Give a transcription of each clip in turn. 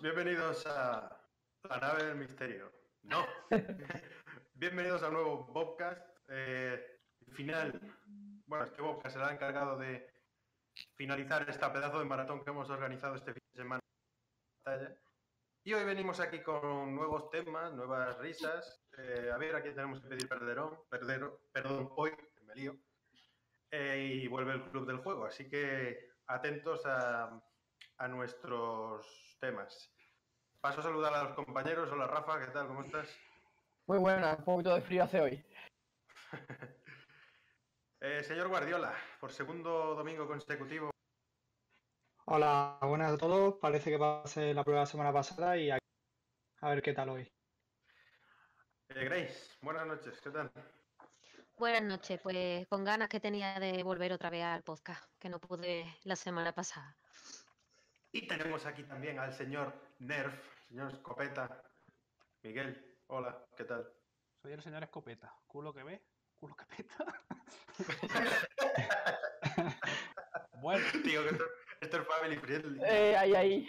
bienvenidos a la nave del misterio. No. bienvenidos a un nuevo podcast. Eh, final. Bueno, este podcast será encargado de finalizar este pedazo de maratón que hemos organizado este fin de semana. Y hoy venimos aquí con nuevos temas, nuevas risas. Eh, a ver, aquí tenemos que pedir perderón, perdero, perdón, hoy, me lío. Eh, y vuelve el club del juego. Así que atentos a, a nuestros temas. Paso a saludar a los compañeros. Hola Rafa, ¿qué tal? ¿Cómo estás? Muy buena, un poquito de frío hace hoy. eh, señor Guardiola, por segundo domingo consecutivo. Hola, buenas a todos. Parece que va a ser la prueba la semana pasada y a ver qué tal hoy. Eh, Grace, buenas noches, ¿qué tal? Buenas noches, pues con ganas que tenía de volver otra vez al podcast, que no pude la semana pasada. Y tenemos aquí también al señor Nerf, señor Escopeta. Miguel, hola, ¿qué tal? Soy el señor Escopeta. Culo que ve, culo que peta. bueno. Tío, que esto, esto, es family friendly. Eh, ahí, ahí.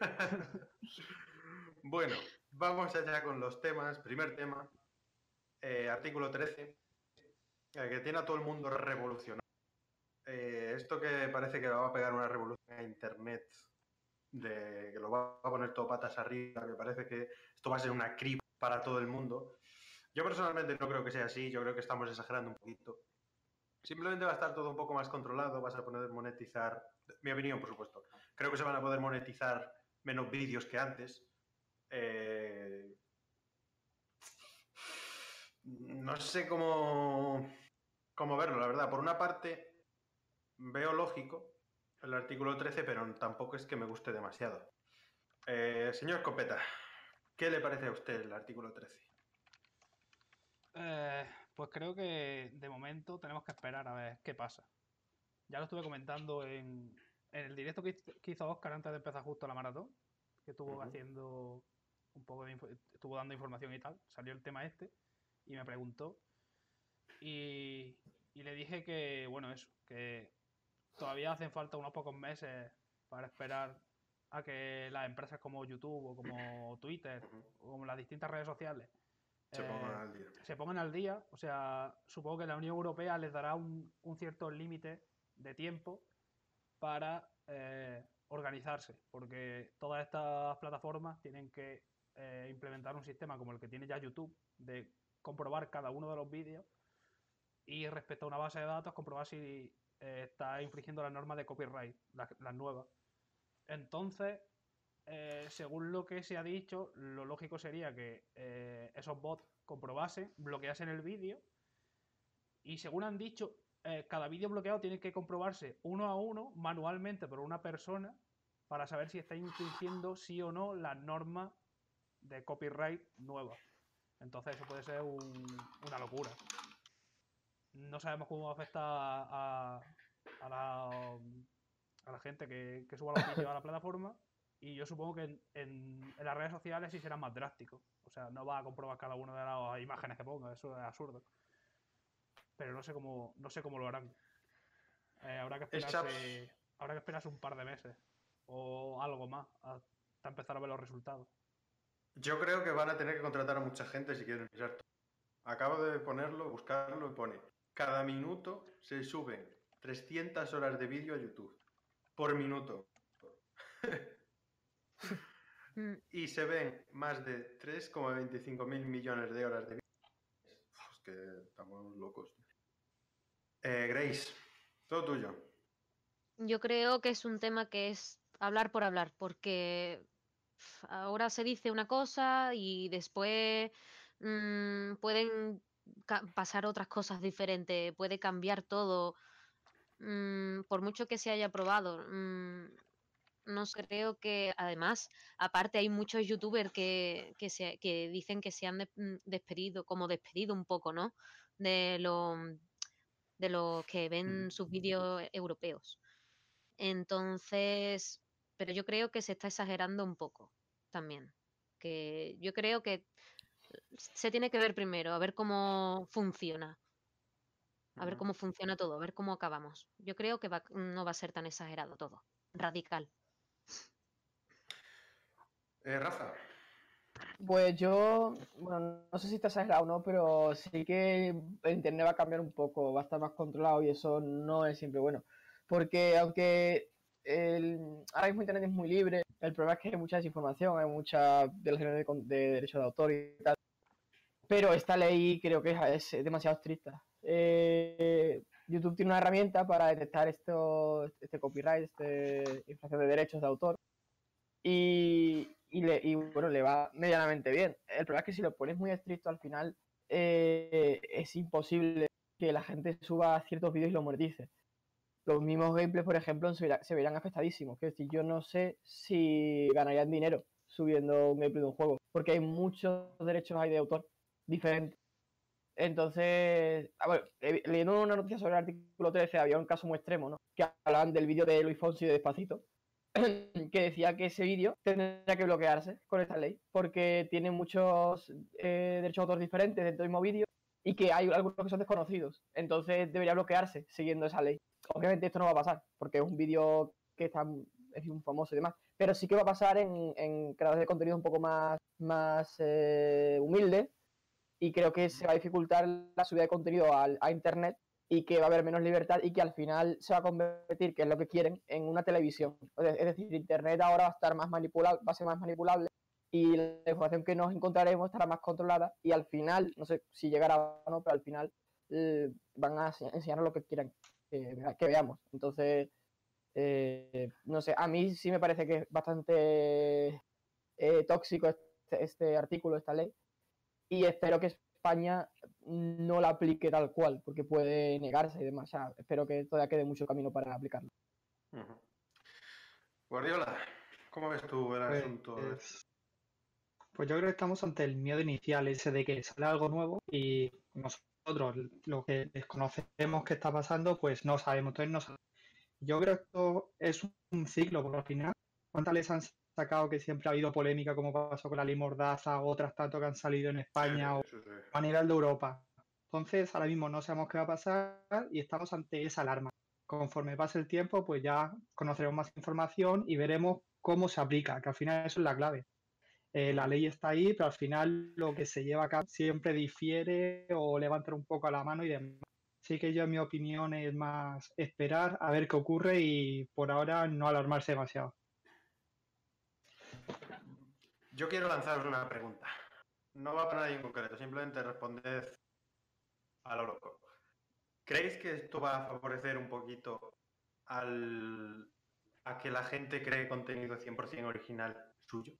bueno, vamos allá con los temas. Primer tema, eh, artículo 13, eh, que tiene a todo el mundo revolucionado. Eh, esto que parece que va a pegar una revolución a Internet, de que lo va a poner todo patas arriba, que parece que esto va a ser una crip para todo el mundo. Yo personalmente no creo que sea así, yo creo que estamos exagerando un poquito. Simplemente va a estar todo un poco más controlado, vas a poder monetizar, mi opinión por supuesto, creo que se van a poder monetizar menos vídeos que antes. Eh, no sé cómo, cómo verlo, la verdad. Por una parte, veo lógico el artículo 13, pero tampoco es que me guste demasiado. Eh, señor Copeta, ¿qué le parece a usted el artículo 13? Eh, pues creo que de momento tenemos que esperar a ver qué pasa. Ya lo estuve comentando en, en el directo que, hizo Oscar antes de empezar justo la maratón, que estuvo haciendo un poco de estuvo dando información y tal, salió el tema este y me preguntó y, y le dije que, bueno, eso, que todavía hacen falta unos pocos meses para esperar a que las empresas como YouTube o como Twitter o como las distintas redes sociales se, pongan al día. se pongan al día. O sea, supongo que la Unión Europea les dará un, cierto límite de tiempo para eh, organizarse, porque todas estas plataformas tienen que eh, implementar un sistema como el que tiene ya YouTube, de comprobar cada uno de los vídeos y respecto a una base de datos comprobar si eh, está infringiendo las normas de copyright, las, nuevas. Entonces, eh, según lo que se ha dicho, lo lógico sería que eh, esos bots comprobasen, bloqueasen el vídeo y según han dicho, cada vídeo bloqueado tiene que comprobarse uno a uno, manualmente por una persona, para saber si está infringiendo sí o no las normas de copyright nuevas. Entonces eso puede ser una locura no sabemos cómo afecta a, a, la, a la gente que, que suba los vídeos a la plataforma. Y yo supongo que en, las redes sociales sí será más drástico. O sea, no va a comprobar cada una de las imágenes que ponga, eso es absurdo. Pero no sé cómo, no sé cómo lo harán. Eh, habrá, que esperarse, habrá que esperarse un par de meses o algo más hasta empezar a ver los resultados. Yo creo que van a tener que contratar a mucha gente si quieren mirar. Acabo de ponerlo, buscarlo y pone cada minuto se suben 300 horas de vídeo a YouTube. Por minuto. y se ven más de 3,25 mil millones de horas de vídeo. Es que estamos locos. Eh, Grace, todo tuyo. Yo creo que es un tema que es hablar por hablar, porque ahora se dice una cosa y después mmm, pueden pasar otras cosas diferentes, puede cambiar todo. Mm, por mucho que se haya probado, mm, no creo que, además, aparte hay muchos youtubers que, que, se, que dicen que se han mm, despedido, como despedido un poco, ¿no? De, lo, de los que ven sus vídeos europeos. Entonces, pero yo creo que se está exagerando un poco también. Que yo creo que se tiene que ver primero, a ver cómo funciona. A ver cómo funciona todo, a ver cómo acabamos. Yo creo que no va a ser tan exagerado todo. Radical. Eh, Rafa, Pues yo, bueno, no sé si está exagerado o no, pero sí que el internet va a cambiar un poco, va a estar más controlado y eso no es siempre bueno. Porque aunque el, ahora mismo internet es muy libre, el problema es que hay mucha desinformación, hay mucha violación de, de derechos de autor y tal. Pero esta ley creo que es, demasiado estricta. Eh, YouTube tiene una herramienta para detectar esto, este copyright, este infracción de derechos de autor y, y, bueno, le va medianamente bien. El problema es que si lo pones muy estricto al final eh, es imposible que la gente suba ciertos vídeos y los monetice. Los mismos gameplays, por ejemplo, se, verá- se verán afectadísimos. Es decir, yo no sé si ganarían dinero subiendo un gameplay de un juego, porque hay muchos derechos de autor diferentes. Entonces, a ver, eh, leyendo una noticia sobre el artículo 13, había un caso muy extremo, ¿no? Que hablaban del vídeo de Luis Fonsi de Despacito, que decía que ese vídeo tendría que bloquearse con esta ley, porque tiene muchos eh, derechos de autor diferentes dentro del mismo vídeo y que hay algunos que son desconocidos. Entonces debería bloquearse siguiendo esa ley. Obviamente esto no va a pasar, porque es un vídeo que está es un famoso y demás, pero sí que va a pasar en, en creadores de contenido un poco más, más eh, humildes y creo que se va a dificultar la subida de contenido al- a internet y que va a haber menos libertad y que al final se va a convertir, que es lo que quieren, en una televisión. Es decir, internet ahora va a estar más manipulable, va a ser más manipulable y la información que nos encontraremos estará más controlada y al final, no sé si llegará o no, pero al final eh, van a ense- enseñarnos lo que quieran vea- que veamos. Entonces, eh, no sé, a mí sí me parece que es bastante eh, tóxico este, este artículo, esta ley, y espero que España no la aplique tal cual, porque puede negarse y demás. O sea, espero que todavía quede mucho camino para aplicarlo. Guardiola, ¿cómo ves tú el Pues, asunto? es- pues yo creo que estamos ante el miedo inicial, ese de que sale algo nuevo y nosotros lo que desconocemos que está pasando, pues no sabemos. Entonces no sabemos. Yo creo que esto es un ciclo, porque al final, ¿cuántas leyes han sacado que siempre ha habido polémica, como pasó con la ley Mordaza, otras tanto que han salido en España o Sí, sí, sí. a nivel de Europa? Entonces, ahora mismo no sabemos qué va a pasar y estamos ante esa alarma. Conforme pase el tiempo, pues ya conoceremos más información y veremos cómo se aplica, que al final eso es la clave. Eh, la ley está ahí, pero al final lo que se lleva a cabo siempre difiere o levanta un poco a la mano y demás. Así que yo, en mi opinión, es más esperar a ver qué ocurre y por ahora no alarmarse demasiado. Yo quiero lanzaros una pregunta. No va para nadie en concreto, simplemente responded a lo loco. ¿Creéis que esto va a favorecer un poquito al, a que la gente cree contenido 100% original suyo?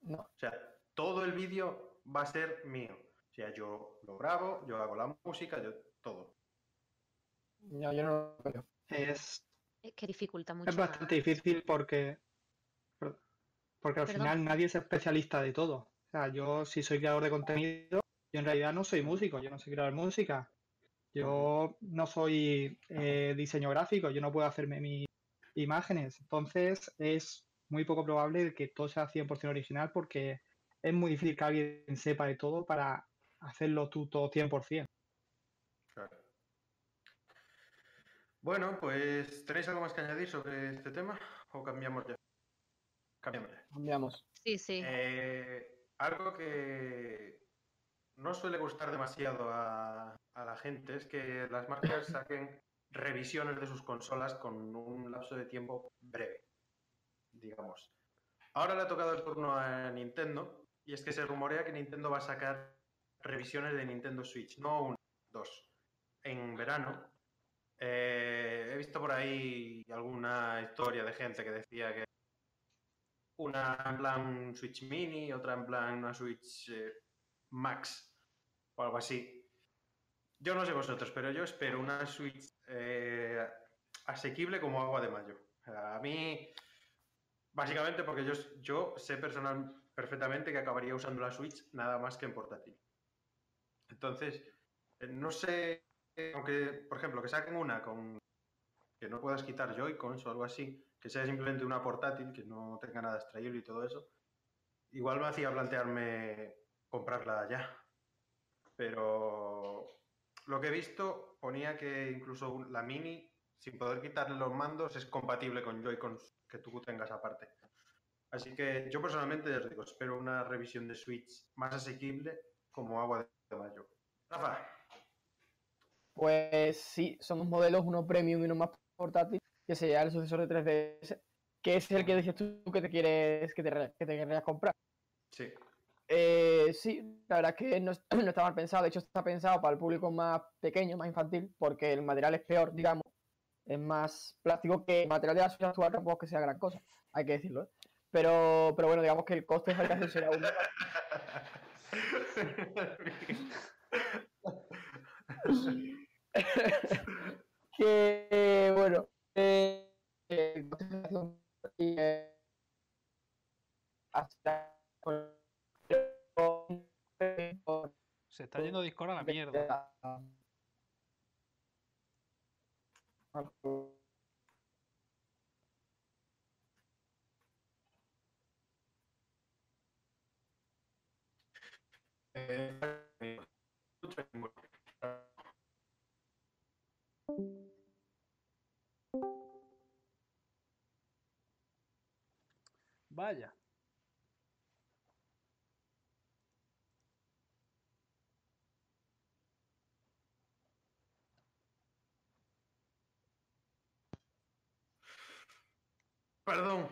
No, O sea, todo el vídeo va a ser mío. O sea, yo lo grabo, yo hago la música, yo todo. yo, yo no lo creo. Es, Eh, Que dificulta mucho. es bastante difícil porque, porque al Perdón. final nadie es especialista de todo. O sea, yo si soy creador de contenido, yo en realidad no soy músico, yo no sé crear música. Yo no soy eh, diseño gráfico, yo no puedo hacerme mis imágenes. Entonces es muy poco probable que todo sea 100% original porque es muy difícil que alguien sepa de todo para hacerlo tú todo 100%. Claro. Bueno, pues ¿tenéis algo más que añadir sobre este tema? ¿O cambiamos ya? Cambiamos. Sí, sí. Eh, algo que no suele gustar demasiado a, a la gente es que las marcas saquen revisiones de sus consolas con un lapso de tiempo breve, digamos. Ahora le ha tocado el turno a Nintendo y es que se rumorea que Nintendo va a sacar revisiones de Nintendo Switch, no una, dos, en verano. Eh, he visto por ahí alguna historia de gente que decía que una en plan Switch Mini, otra en plan una Switch eh, Max o algo así. Yo no sé vosotros, pero yo espero una Switch eh, asequible como agua de mayo. A mí, básicamente porque yo, sé personal perfectamente que acabaría usando la Switch nada más que en portátil. Entonces, eh, no sé, aunque, por ejemplo, que saquen una con que no puedas quitar Joy-Cons o algo así, que sea simplemente una portátil, que no tenga nada extraíble y todo eso, igual me hacía plantearme comprarla ya. Pero lo que he visto ponía que incluso la Mini, sin poder quitarle los mandos, es compatible con Joy-Cons que tú tengas aparte. Así que yo personalmente, digo, espero una revisión de Switch más asequible como agua de mayo. Rafa, Pues sí, somos modelos, uno premium y uno más portátil, que sería el sucesor de 3DS, que es el que dices tú que te quieres, que te, que te querrías comprar. sí. Eh, sí, la verdad es que no, es- no está mal pensado, de hecho está pensado para el público más pequeño, más infantil, porque el material es peor, digamos, es más plástico que el material de la Switch actual tampoco es que sea gran cosa, hay que decirlo, ¿eh? Pero, pero bueno, digamos que el coste de fabricación será un que bueno, eh, eh, Se está yendo Discord a la mierda. Vaya. Perdón.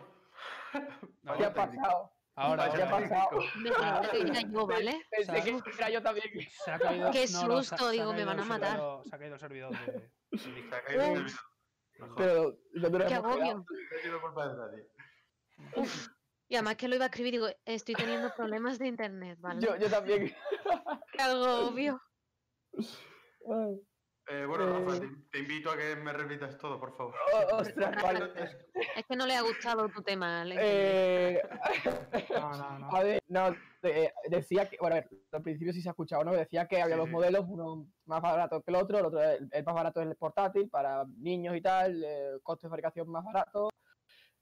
No, ¿Qué ha pasado? Ahora, ¿Qué ha pasado? Me que era yo, ¿vale? Pensé que era yo también. Se ha caído. Qué no, se susto, se digo, me van a matar. servidor- Se ha caído el servidor de. Se ha caído el servidor. Mejor. Pero no Qué agobio. No he sido culpa de nadie. Y además que lo iba a escribir, digo, estoy teniendo problemas de internet, ¿vale? Yo, yo también. Qué agobio. Ay, Eh, bueno, Rafa, Eh. te, te invito a que me repitas todo, por favor. oh, ostras, vale. Es que no le ha gustado tu tema. Ale. Eh, No, no, no. a ver, no, eh, decía que, bueno, a ver, al principio sí se ha escuchado, ¿no? Decía que había Sí, dos modelos, uno más barato que el otro, el otro, el, el más barato es el portátil para niños y tal, eh, coste de fabricación más barato,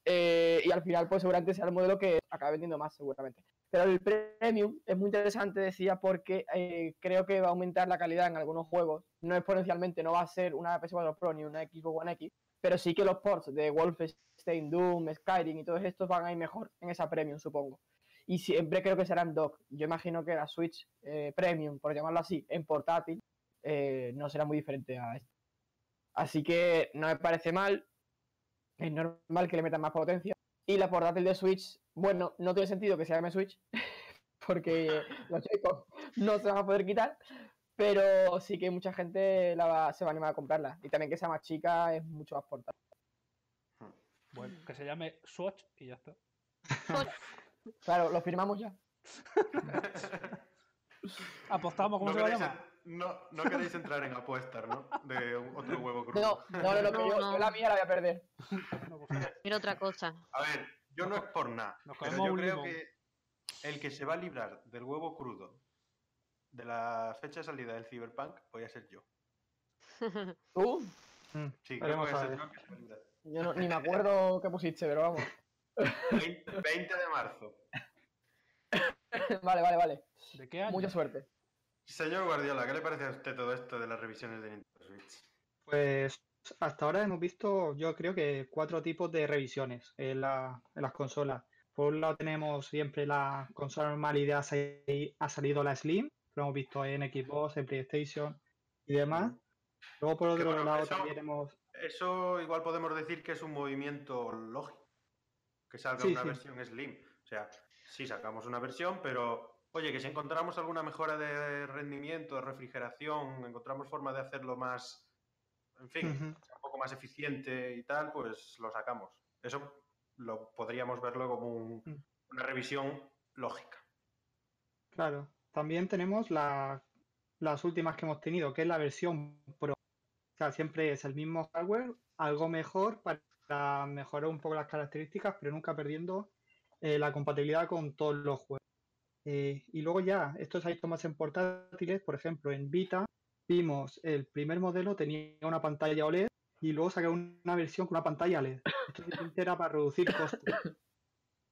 eh, y al final pues seguramente sea el modelo que acabe vendiendo más seguramente. Pero el premium es muy interesante, decía, porque eh, creo que va a aumentar la calidad en algunos juegos, no exponencialmente, no va a ser una PS4 Pro ni una Xbox One X, pero sí que los ports de Wolfenstein, Doom, Skyrim y todos estos van a ir mejor en esa premium, supongo. Y siempre creo que serán dock. Yo imagino que la Switch eh, Premium, por llamarlo así, en portátil, no será muy diferente a esto. Así que no me parece mal. Es normal que le metan más potencia. Y la portátil de Switch, bueno, no tiene sentido que se llame Switch, porque los chicos no se van a poder quitar. Pero sí que mucha gente la va- se va a animar a comprarla. Y también que sea más chica es mucho más portátil. Bueno, que se llame Swatch y ya está. Claro, lo firmamos ya. Apostamos, ¿cómo no, se va a llamar? No, no queréis entrar en apuestas, ¿no? De otro huevo crudo. No, no, no, no, que yo, No, yo la mía la voy a perder. Mira otra cosa. A ver, yo no es por nada, pero yo creo limón. que el que se va a librar del huevo crudo de la fecha de salida del Cyberpunk voy a ser yo. ¿Tú? Mm, Sí, creo que voy a ser yo el que se va a librar. Yo no- ni me acuerdo qué pusiste, pero vamos. 20, 20 de marzo. vale, vale, vale. ¿De qué año? Mucha suerte. Señor Guardiola, ¿qué le parece a usted todo esto de las revisiones de Nintendo Switch? Pues hasta ahora hemos visto, yo creo que cuatro tipos de revisiones en, la- en las consolas. Por un lado tenemos siempre la consola normal y de ha, sali- ha salido la Slim, lo hemos visto en Xbox, en PlayStation y demás. Luego por otro bueno, lado eso- también hemos... Eso igual podemos decir que es un movimiento lógico. Que salga Sí, una sí. versión Slim. O sea, sí sacamos una versión, pero oye, que si encontramos alguna mejora de rendimiento, de refrigeración, encontramos forma de hacerlo más, en fin, un poco más eficiente y tal, pues lo sacamos. Eso lo podríamos verlo como un- Mm. una revisión lógica. Claro, también tenemos la- las últimas que hemos tenido, que es la versión Pro. O sea, siempre es el mismo hardware, algo mejor para mejorar un poco las características, pero nunca perdiendo eh, la compatibilidad con todos los juegos. Eh, y luego ya, esto se ha visto más en portátiles, por ejemplo, en Vita vimos el primer modelo tenía una pantalla OLED y luego sacaron una versión con una pantalla LED. Esto era para reducir costes.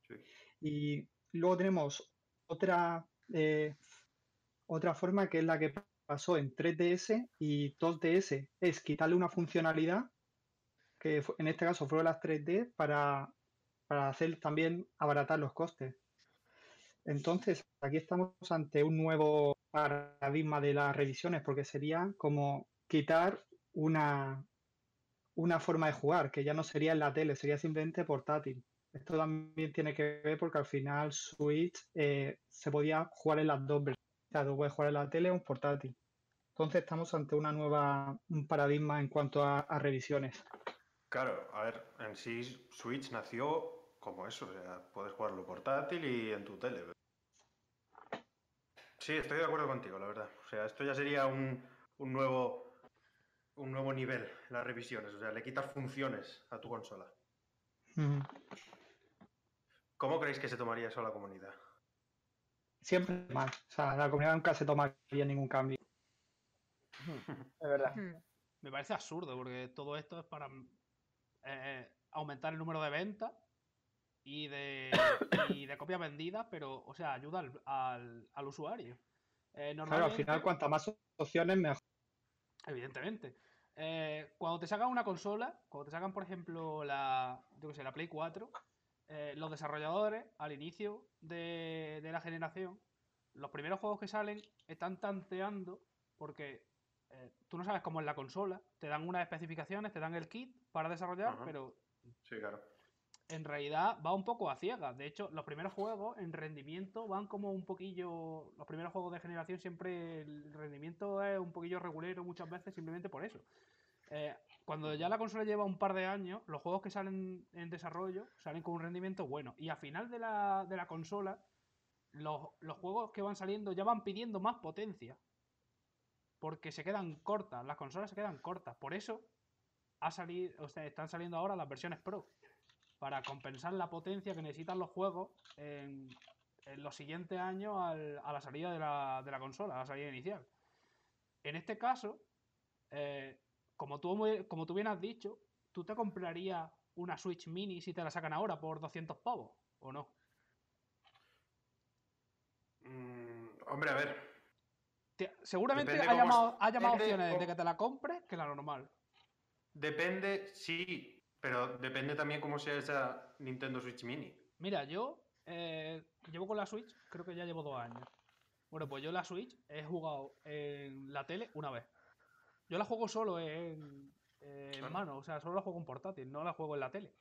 Sí. Y luego tenemos otra, eh, otra forma que es la que pasó en 3DS y 2DS, es quitarle una funcionalidad, que en este caso fueron las 3D, para para hacer también abaratar los costes. Entonces, aquí estamos ante un nuevo paradigma de las revisiones, porque sería como quitar una, una forma de jugar, que ya no sería en la tele, sería simplemente portátil. Esto también tiene que ver porque al final Switch eh, se podía jugar en las dos versiones. O sea, jugar en la tele o en portátil. Entonces estamos ante una nueva un paradigma en cuanto a, a revisiones. Claro, a ver, en sí Switch nació como eso, o sea, puedes jugarlo portátil y en tu tele. Sí, estoy de acuerdo contigo, la verdad. O sea, esto ya sería un, un nuevo un nuevo nivel en las revisiones, o sea, le quitas funciones a tu consola. ¿Cómo creéis que se tomaría eso a la comunidad? Siempre mal. O sea, la comunidad nunca se tomaría ningún cambio. Es verdad. Hmm. Me parece absurdo porque todo esto es para eh, aumentar el número de ventas y de, y de copias vendidas, pero, o sea, ayuda al, al- al usuario. Eh, Claro, al normalmente- final, cuantas más opciones, mejor. Evidentemente. Eh, cuando te sacan una consola, cuando te sacan, por ejemplo, la, yo qué sé, la Play 4, eh, los desarrolladores, al inicio de, de la generación, los primeros juegos que salen están tanteando porque eh, tú no sabes cómo es la consola, te dan unas especificaciones, te dan el kit para desarrollar, Ajá. pero Sí, claro. En realidad va un poco a ciegas. De hecho, los primeros juegos en rendimiento van como un poquillo. Los primeros juegos de generación siempre el rendimiento es un poquillo regulero muchas veces simplemente por eso. Eh, cuando ya la consola lleva un par de años, los juegos que salen en desarrollo salen con un rendimiento bueno. Y al final de la, de la consola, los, los juegos que van saliendo ya van pidiendo más potencia. Porque se quedan cortas, las consolas se quedan cortas. Por eso ha salido, o sea, están saliendo ahora las versiones Pro para compensar la potencia que necesitan los juegos en, en los siguientes años al- a la salida de la, de la consola, a la salida inicial. En este caso, eh, como, tú, como tú bien has dicho, ¿tú te comprarías una Switch Mini si te la sacan ahora por 200 pavos? ¿O no? Mm, hombre, a ver. Te- seguramente Depende cómo depende opciones de que te la compres que la normal. Depende, sí, pero depende también cómo sea esa Nintendo Switch Mini. Mira, yo eh, llevo con la Switch, creo que ya llevo dos años. Bueno, pues yo la Switch he jugado en la tele una vez. Yo la juego solo en, en Claro. mano, o sea, solo la juego en portátil, no la juego en la tele.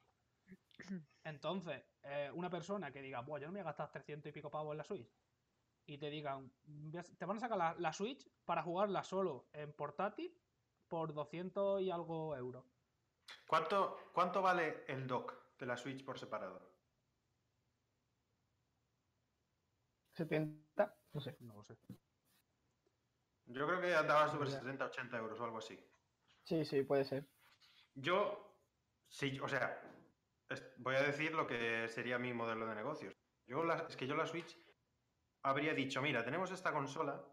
Entonces, eh, una persona que diga, Buah, yo no me voy a gastar 300 y pico pavos en la Switch, y te digan, "Voy a- te van a sacar la, la Switch para jugarla solo en portátil por 200 y algo euros. ¿Cuánto, ¿Cuánto vale el dock de la Switch por separado? 70, no sé. No lo sé. Yo creo que andaba sobre Ya. 60, 80 euros o algo así. Sí, sí, puede ser. Yo, sí, o sea, voy a decir lo que sería mi modelo de negocios. Yo la- es que yo la Switch habría dicho, mira, tenemos esta consola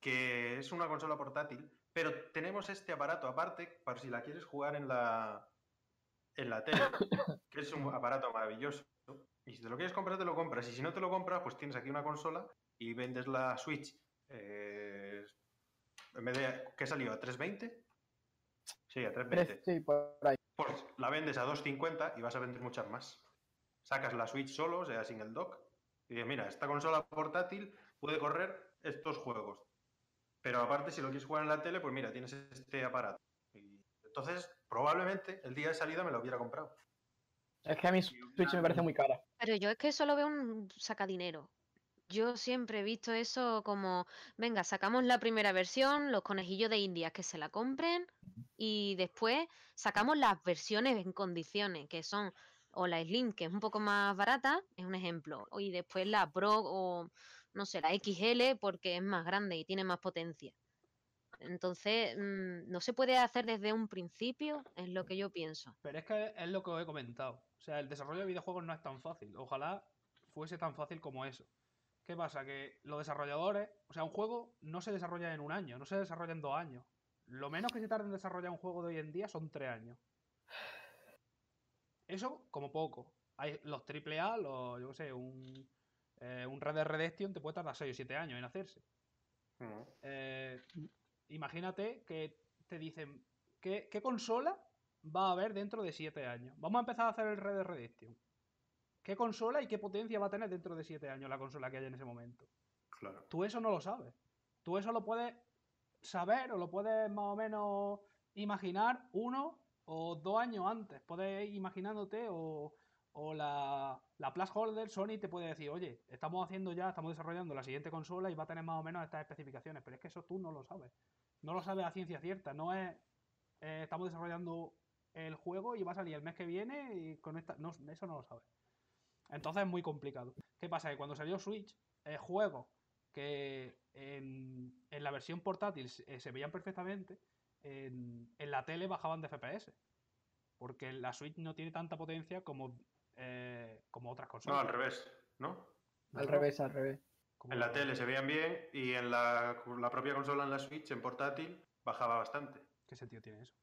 que es una consola portátil, pero tenemos este aparato aparte para si la quieres jugar en la en la tele, que es un aparato maravilloso. Y si te lo quieres comprar, te lo compras. Y si no te lo compras, pues tienes aquí una consola y vendes la Switch. eh, en vez de, ¿qué salió? ¿A 320? Sí, a 320 Tres, sí, por ahí. pues la vendes a 2.50 y vas a vender muchas más. Sacas la Switch solo, o sea, sin el dock, y dices, mira, esta consola portátil puede correr estos juegos. Pero aparte, si lo quieres jugar en la tele, pues mira, tienes este aparato. Y entonces, probablemente el día de salida me lo hubiera comprado. Es que a mi Switch me parece muy cara. Pero yo es que eso lo veo un sacadinero. Yo siempre he visto eso como, venga, sacamos la primera versión, los conejillos de Indias que se la compren y después sacamos las versiones en condiciones, que son o la Slim, que es un poco más barata, es un ejemplo, y después la Pro o, no sé, la XL porque es más grande y tiene más potencia. Entonces, mm, no se puede hacer desde un principio, es lo que yo pienso. Pero es que es lo que os he comentado. O sea, el desarrollo de videojuegos no es tan fácil. Ojalá fuese tan fácil como eso. ¿Qué pasa? Que los desarrolladores, o sea, un juego no se desarrolla en un año, no se desarrolla en dos años. Lo menos que se tarda en desarrollar un juego de hoy en día son tres años. Eso como poco. Hay los AAA, los, yo qué sé, un, eh, un Red Dead Redemption te puede tardar 6 o 7 años en hacerse. Mm. Eh, imagínate que te dicen, ¿qué, qué consola va a haber dentro de 7 años? Vamos a empezar a hacer el Red Dead Redemption. qué consola y qué potencia va a tener dentro de 7 años la consola que haya en ese momento. Claro. Tú eso no lo sabes. Tú eso lo puedes saber o lo puedes más o menos imaginar uno o dos años antes. Puedes ir imaginándote o, o la, la Holder, Sony te puede decir, oye, estamos haciendo ya, estamos desarrollando la siguiente consola y va a tener más o menos estas especificaciones. Pero es que eso tú no lo sabes. No lo sabes a ciencia cierta. No es, eh, estamos desarrollando el juego y va a salir el mes que viene y con esta... No, eso no lo sabes. Entonces es muy complicado. ¿Qué pasa? Que cuando salió Switch, el juego que en, la versión portátil se, se veían perfectamente, en, en, la tele bajaban de FPS. Porque la Switch no tiene tanta potencia como, eh, como otras consolas. No, al revés, ¿no? Al revés, al revés. Como en la tele se veían bien y en la, la, propia consola, en la Switch, en portátil, bajaba bastante. ¿Qué sentido tiene eso?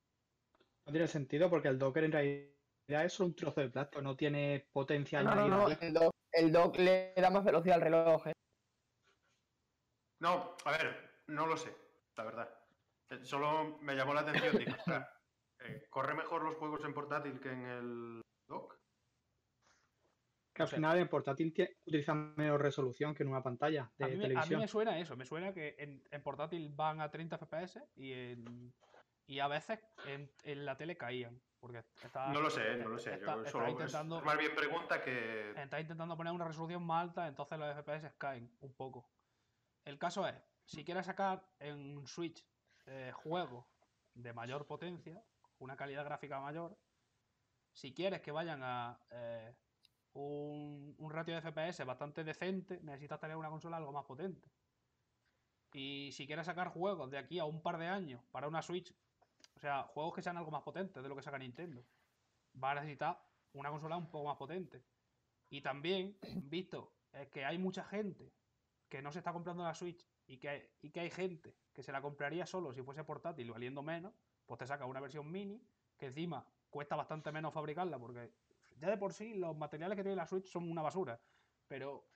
No tiene sentido porque el Docker en realidad es un trozo de plástico, no tiene potencia no, no, no, el dock, el dock le da más velocidad al reloj. ¿eh? No, a ver, no lo sé, la verdad. Solo me llamó la atención. Digo, o sea, eh, ¿corre mejor los juegos en portátil que en el dock? Que al final en portátil utilizan menos resolución que en una pantalla de a mí, televisión. A mí me suena eso, me suena que en, en portátil van a 30 FPS y, en, y a veces en, en, la tele caían. Porque está, no lo sé, no lo sé. Está, Yo está solo intentando, es más bien pregunta que. Está intentando poner una resolución más alta, entonces los FPS caen un poco. El caso es, si quieres sacar en Switch eh, juegos de mayor potencia, una calidad gráfica mayor, si quieres que vayan a eh, un, un, ratio de FPS bastante decente, necesitas tener una consola algo más potente. Y si quieres sacar juegos de aquí a un par de años para una Switch, o sea, juegos que sean algo más potentes de lo que saca Nintendo, va a necesitar una consola un poco más potente. Y también, visto es que hay mucha gente que no se está comprando la Switch y que, hay, y que hay gente que se la compraría solo si fuese portátil valiendo menos, pues te saca una versión mini que encima cuesta bastante menos fabricarla porque ya de por sí los materiales que tiene la Switch son una basura. Pero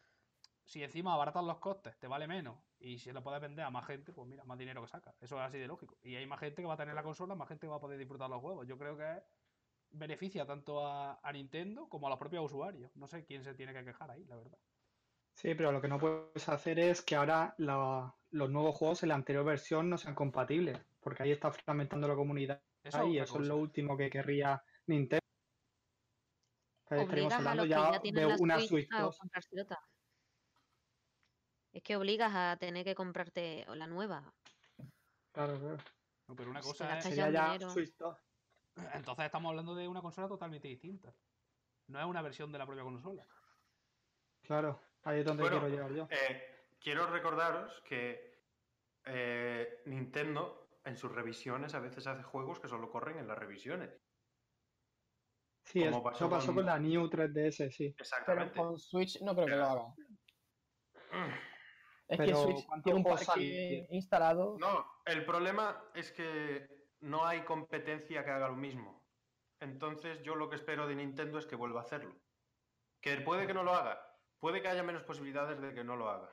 si encima abaratas los costes, te vale menos y si lo puedes vender a más gente, pues mira, más dinero que saca. Eso es así de lógico. Y hay más gente que va a tener la consola, más gente que va a poder disfrutar los juegos. Yo creo que beneficia tanto a, a Nintendo como a los propios usuarios. No sé quién se tiene que quejar ahí, la verdad. Sí, pero lo que no puedes hacer es que ahora la, los nuevos juegos en la anterior versión no sean compatibles, porque ahí está fragmentando la comunidad Eso y es eso es lo último que querría Nintendo. Obligas a hablando los que ya ya tienen de la una Switch Switch a 2. comprarse otra. Es que obligas a tener que comprarte la nueva. Claro, claro. No, pero una Si cosa gastas es. ya ya dinero. Switch 2. Entonces estamos hablando de una consola totalmente distinta. No es una versión de la propia consola. Claro, ahí es donde Bueno, quiero llegar yo. Eh, quiero recordaros que eh, Nintendo en sus revisiones a veces hace juegos que solo corren en las revisiones. Sí, como eso pasó pasó, con- con la New 3DS, sí. Pero Exactamente. con Switch no creo que lo haga. Mm. Es Pero, que Switch ¿cuántos tiene un parque instalado. No, el problema es que no hay competencia que haga lo mismo. Entonces yo lo que espero de Nintendo es que vuelva a hacerlo. Que puede que no lo haga, puede que haya menos posibilidades de que no lo haga.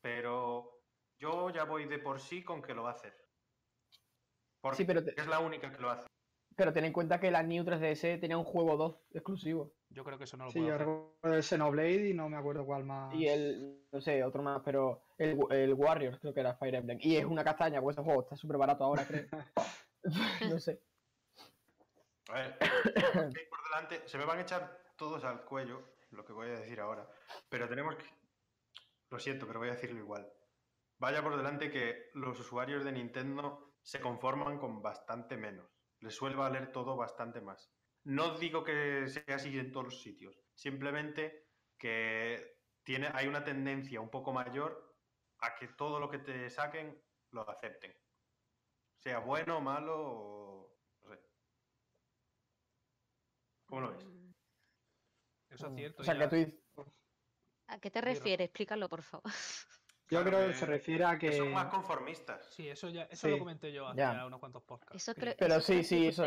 Pero yo ya voy de por sí con que lo va a hacer. Porque Sí, pero, te- es la única que lo hace. Pero ten en cuenta que la New 3DS tenía un juego 2 exclusivo. Yo creo que eso no lo Sí, puedo yo hacer. recuerdo el Xenoblade y no me acuerdo cuál más. Y el, no sé, otro más, pero el, el Warriors creo que era Fire Emblem. Y es una castaña, pues ese juego está súper barato ahora, creo. no sé. A ver, por delante, se me van a echar todos al cuello lo que voy a decir ahora, pero tenemos que... Lo siento, pero voy a decirlo igual. Vaya por delante que los usuarios de Nintendo se conforman con bastante menos. Les suele valer todo bastante más. No digo que sea así en todos los sitios, simplemente que tiene, hay una tendencia un poco mayor a que todo lo que te saquen lo acepten. Sea bueno, malo o... no sé. ¿Cómo lo ves? Eso es cierto. O sea, ya- que tú dices, ¿A qué te refieres? Explícalo, por favor. Yo Claro creo que que- se refiere a Que que. son más conformistas. Sí, eso ya, eso Sí. lo comenté yo hace Ya. unos cuantos podcasts. Eso creo, Pero eso sí, sí, que eso-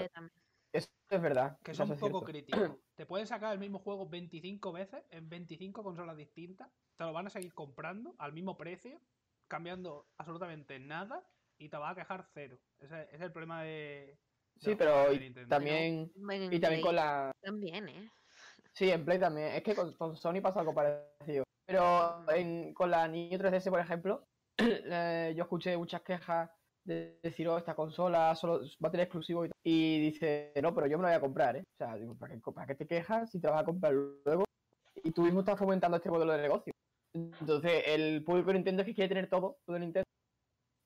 eso es verdad. que son es poco cierto. críticos. Te pueden sacar el mismo juego 25 veces en 25 consolas distintas. Te lo van a seguir comprando al mismo precio, cambiando absolutamente nada y te vas a quejar cero. Ese, ese es el problema de. de Sí, pero y también, Bueno, y también Play con la... También, ¿eh? Sí, en Play también. Es que con, con Sony pasa algo parecido. Pero en- con la Nintendo 3DS, por ejemplo, eh, yo escuché muchas quejas de decir, oh, esta consola solo va a tener exclusivo y. Y dice, no, pero yo me lo voy a comprar, ¿eh? O sea, digo, ¿para qué, para qué te quejas si te vas a comprar luego? Y tú mismo estás fomentando este modelo de negocio. Entonces, el público de Nintendo es que quiere tener todo, todo Nintendo,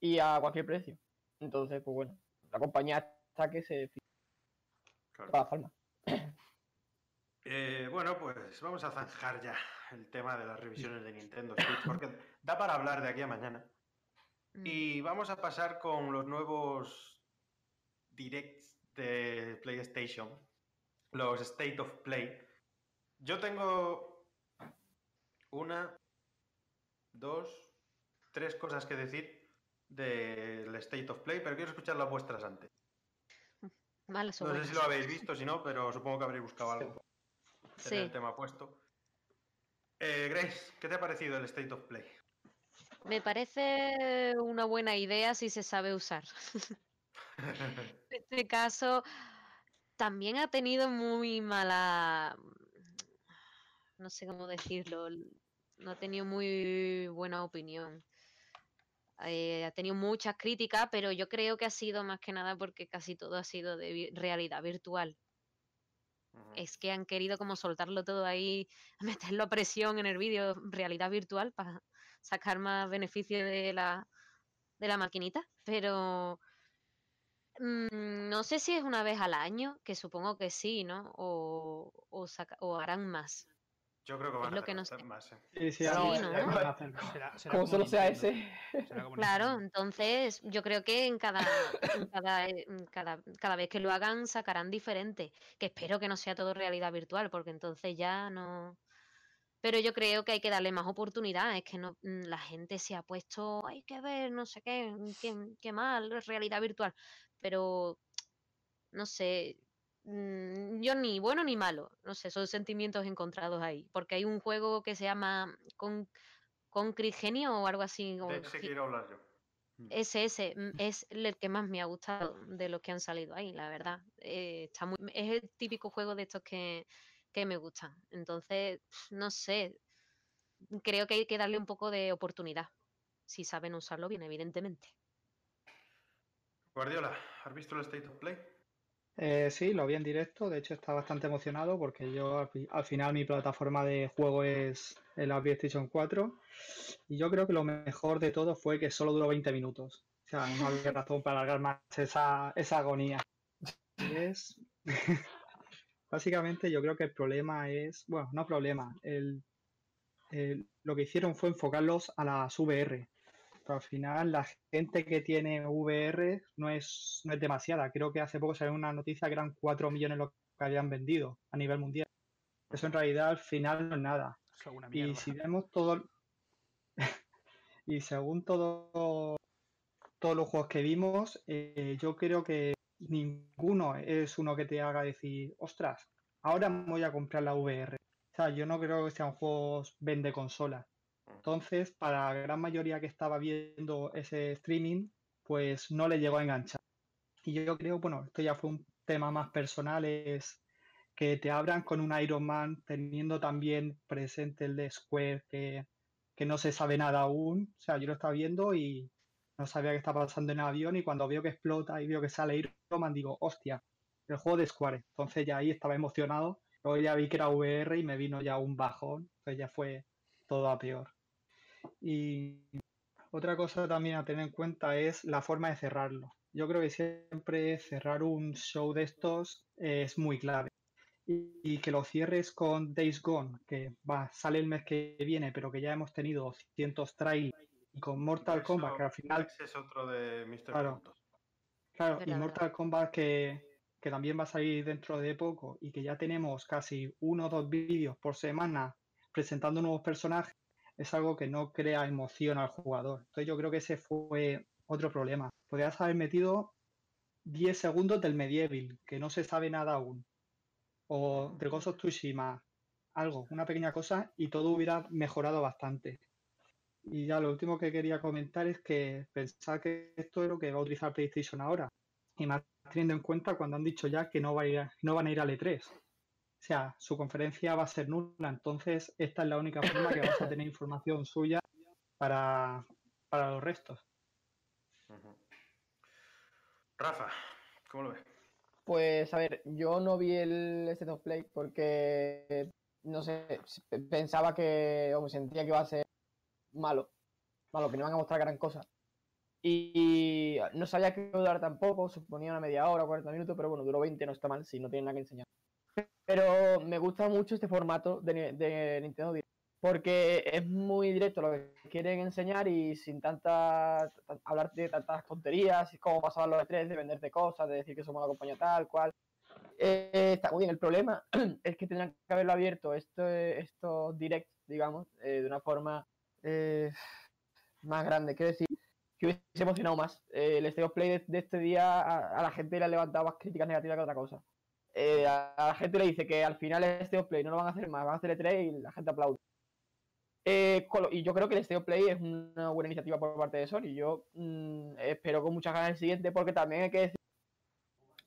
y a cualquier precio. Entonces, pues bueno, la compañía está que se Claro. de todas formas. Eh, bueno, pues vamos a zanjar ya el tema de las revisiones de Nintendo Switch, porque da para hablar de aquí a mañana. Mm. Y vamos a pasar con los nuevos directs de PlayStation, los State of Play. Yo tengo una, dos, tres cosas que decir del State of Play, pero quiero escuchar las vuestras antes. No sé si lo habéis visto, si no, pero supongo que habréis buscado algo. Tener el Sí, tema puesto. Eh, Grace, ¿qué te ha parecido el State of Play? me parece una buena idea si se sabe usar. En este caso, también ha tenido muy mala, no sé cómo decirlo, no ha tenido muy buena opinión. Eh, ha tenido muchas críticas, pero yo creo que ha sido más que nada porque casi todo ha sido de vi- realidad virtual. Es que han querido como soltarlo todo ahí, meterlo a presión en el vídeo, realidad virtual, para sacar más beneficio de la, de la maquinita. Pero mm, no sé si es una vez al año, que supongo que sí, ¿no? O, o, o harán más. Yo creo que van es a lo que no sé. más. ¿eh? Sí, sí, Sí, ¿no? Será, será Como solo sea ese. como Claro, entonces yo creo que en cada, en cada, en cada, cada vez que lo hagan sacarán diferente. Que espero que no sea todo realidad virtual, porque entonces ya no. Pero yo creo que hay que darle más oportunidad. Es que no, la gente se ha puesto, hay que ver, no sé qué, qué, qué mal, es realidad virtual. Pero no sé, mm, yo ni bueno ni malo, no sé, son sentimientos encontrados ahí. Porque hay un juego que se llama Con, Concrigenio o algo así. De ese quiero hablar yo. ese, ese mm, es el que más me ha gustado de los que han salido ahí, la verdad. Eh, está muy, es el típico juego de estos que, que me gustan. Entonces, no sé, creo que hay que darle un poco de oportunidad. Si saben usarlo bien, evidentemente. Guardiola, ¿has visto el State of Play? Eh, sí, lo vi en directo, de hecho estaba bastante emocionado porque yo al, fi- al final mi plataforma de juego es la PlayStation 4 y yo creo que lo mejor de todo fue que solo duró 20 minutos. O sea, no había razón para alargar más esa, esa agonía. Es... Básicamente yo creo que el problema es, bueno, no problema, el, el- lo que hicieron fue enfocarlos a las VR. Pero al final la gente que tiene VR no es, no es demasiada. Creo que hace poco salió una noticia que eran 4 millones lo que habían vendido a nivel mundial. Eso en realidad al final no es nada. Una Y si vemos todo, y según todo, todos los juegos que vimos, eh, yo creo que ninguno es uno que te haga decir, ostras, ahora me voy a comprar la VR. O sea, yo no creo que sean juegos vende consolas. Entonces, para la gran mayoría que estaba viendo ese streaming, pues no le llegó a enganchar. Y yo creo, bueno, esto ya fue un tema más personal, es que te abran con un Iron Man teniendo también presente el de Square que, que no se sabe nada aún. O sea, yo lo estaba viendo y no sabía qué estaba pasando en el avión y cuando veo que explota y veo que sale Iron Man digo, hostia, el juego de Square. Entonces ya ahí estaba emocionado. Luego ya vi que era VR y me vino ya un bajón. Pues ya fue todo a peor. Y otra cosa también a tener en cuenta es la forma de cerrarlo. Yo creo que siempre cerrar un show de estos es muy clave. Y, y que lo cierres con Days Gone, que va, sale el mes que viene, pero que ya hemos tenido cientos trailers, y con Mortal Eso- Kombat, que al final Ese es otro de Mr. Claro. Claro, y Mortal Kombat que, que también va a salir dentro de poco y que ya tenemos casi uno o dos vídeos por semana presentando nuevos personajes, es algo que no crea emoción al jugador. Entonces yo creo que ese fue otro problema. Podrías haber metido 10 segundos del Medieval, que no se sabe nada aún. O del Ghost of Tsushima, algo, una pequeña cosa, y todo hubiera mejorado bastante. Y ya lo último que quería comentar es que pensar que esto es lo que va a utilizar PlayStation ahora. Y más teniendo en cuenta cuando han dicho ya que no, va a ir a- no van a ir al E3. O sea, su conferencia va a ser nula, entonces esta es la única forma que vas a tener información suya para, para los restos. Rafa, ¿cómo lo ves? Pues a ver, yo no vi el State of Play porque, no sé, pensaba que, o me sentía que iba a ser malo, malo, que no iban a mostrar gran cosa. Y no sabía que iba a durar tampoco, suponía una media hora, 40 minutos, pero bueno, duró 20, no está mal, si no tiene nada que enseñar. Pero me gusta mucho este formato de, ni- de Nintendo Direct, porque es muy directo lo que quieren enseñar y sin tanta tan- hablar de tantas tonterías, como pasaban los E3, de venderte cosas, de decir que somos la compañía tal, cual. Eh, está muy bien. El problema es que tendrán que haberlo abierto esto, estos directs, digamos, eh, de una forma eh, más grande. Quiero decir, que hubiese emocionado más. Eh, el State of Play de, de este día a, a la gente le ha levantado más críticas negativas que otra cosa. Eh, a, la gente le dice que al final el State of Play no lo van a hacer más, van a hacer E3 y la gente aplaude. Eh, y yo creo que el State of Play es una buena iniciativa por parte de Sony. Yo mm, espero con muchas ganas el siguiente porque también hay que decir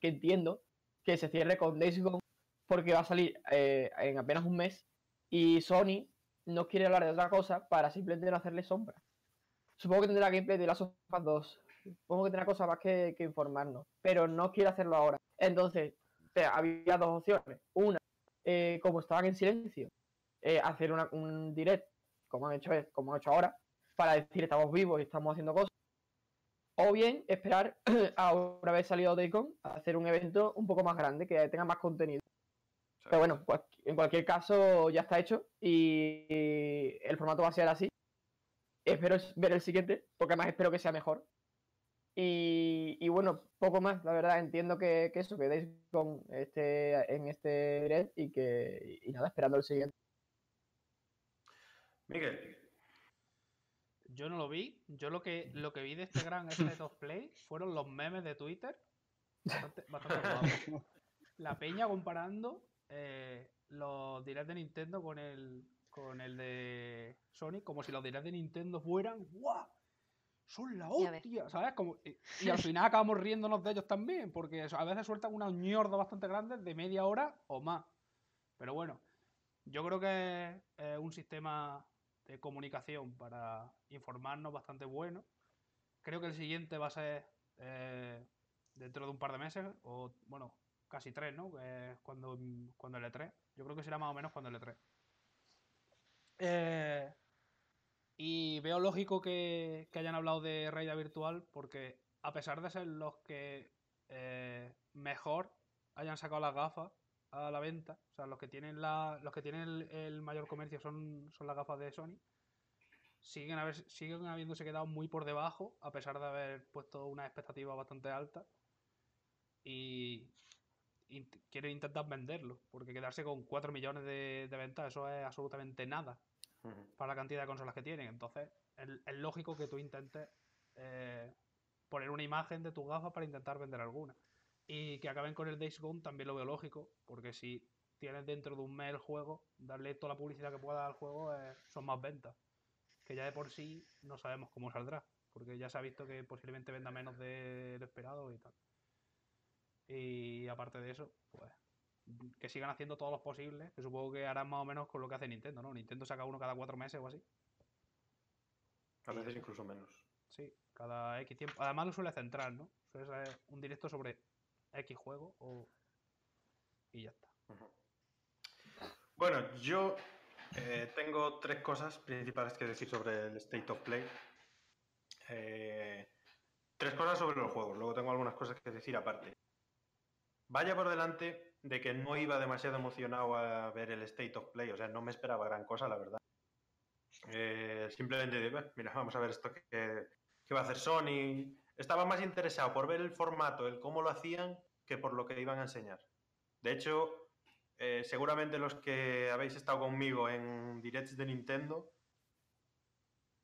que entiendo que se cierre con Days Gone porque va a salir eh, en apenas un mes y Sony no quiere hablar de otra cosa para simplemente no hacerle sombra. Supongo que tendrá gameplay de Last of Us 2. Supongo que tendrá cosas más que, que informarnos, pero no quiere hacerlo ahora. Entonces, había dos opciones. Una, eh, como estaban en silencio, eh, hacer una- un direct, como han, hecho, como han hecho ahora, para decir estamos vivos y estamos haciendo cosas. O bien esperar a una vez salido Gone, a hacer un evento un poco más grande, que tenga más contenido. Pero bueno, pues, en cualquier caso ya está hecho y el formato va a ser así. Espero es- ver el siguiente, porque además espero que sea mejor. Y, y bueno, poco más, la verdad, entiendo que, que eso, que Days Gone esté en este direct y que y nada, esperando el siguiente. Miguel, Yo no lo vi. Yo lo que, lo que vi de este gran State of Play fueron los memes de Twitter. Bastante, bastante. La peña comparando eh, los directs de Nintendo con el, con el de Sony, como si los directs de Nintendo fueran ¡guau! Son la hostia, ¿sabes? Como, y, y al final acabamos riéndonos de ellos también, porque a veces sueltan unas ñordas bastante grandes de media hora o más. Pero bueno, yo creo que es un sistema de comunicación para informarnos bastante bueno. Creo que el siguiente va a ser eh, dentro de un par de meses, o bueno, casi tres, ¿no? Cuando, cuando el E3. Yo creo que será más o menos cuando el E3. Eh, y veo lógico que, hayan hablado de realidad virtual porque a pesar de ser los que eh, mejor hayan sacado las gafas a la venta, o sea, los que tienen la, los que tienen el, mayor comercio son, son las gafas de Sony, siguen, haber, siguen habiéndose quedado muy por debajo, a pesar de haber puesto una expectativa bastante alta. Y quieren intentar venderlo, porque quedarse con 4 millones de, de ventas, eso es absolutamente nada Para la cantidad de consolas que tienen. Entonces, es, es lógico que tú intentes eh, poner una imagen de tus gafas para intentar vender alguna. Y que acaben con el Days Gone también lo veo lógico, porque si tienes dentro de un mes el juego, darle toda la publicidad que pueda al juego eh, son más ventas. Que ya de por sí no sabemos cómo saldrá, porque ya se ha visto que posiblemente venda menos de lo esperado y tal. Y aparte de eso, pues que sigan haciendo todos los posibles, que supongo que harán más o menos con lo que hace Nintendo, ¿no? Nintendo saca uno cada cuatro meses o así. A veces incluso menos. Sí, cada X tiempo. Además lo suele centrar, ¿no? Suele ser un directo sobre X juego o... y ya está. Bueno, yo eh, tengo tres cosas principales que decir sobre el State of Play. Eh, tres cosas sobre los juegos, luego tengo algunas cosas que decir aparte. Vaya por delante de que no iba demasiado emocionado a ver el State of Play, o sea, no me esperaba gran cosa, la verdad. Eh, simplemente, "Bah, mira, vamos a ver esto que, va a hacer Sony. Estaba más interesado por ver el formato, el cómo lo hacían, que por lo que iban a enseñar. De hecho, eh, seguramente los que habéis estado conmigo en directs de Nintendo,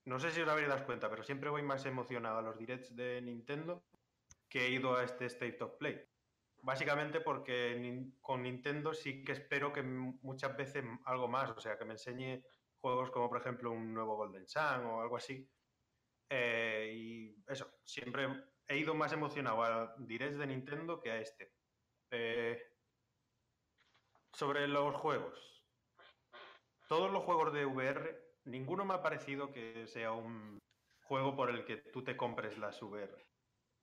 no sé si os habéis dado cuenta, pero siempre voy más emocionado a los directs de Nintendo que he ido a este State of Play. Básicamente porque con Nintendo sí que espero que muchas veces algo más, o sea, que me enseñe juegos como por ejemplo un nuevo Golden Sun o algo así. Eh, y eso, siempre he ido más emocionado a directs de Nintendo que a este. Eh, sobre los juegos. Todos los juegos de VR, ninguno me ha parecido que sea un juego por el que tú te compres las VR.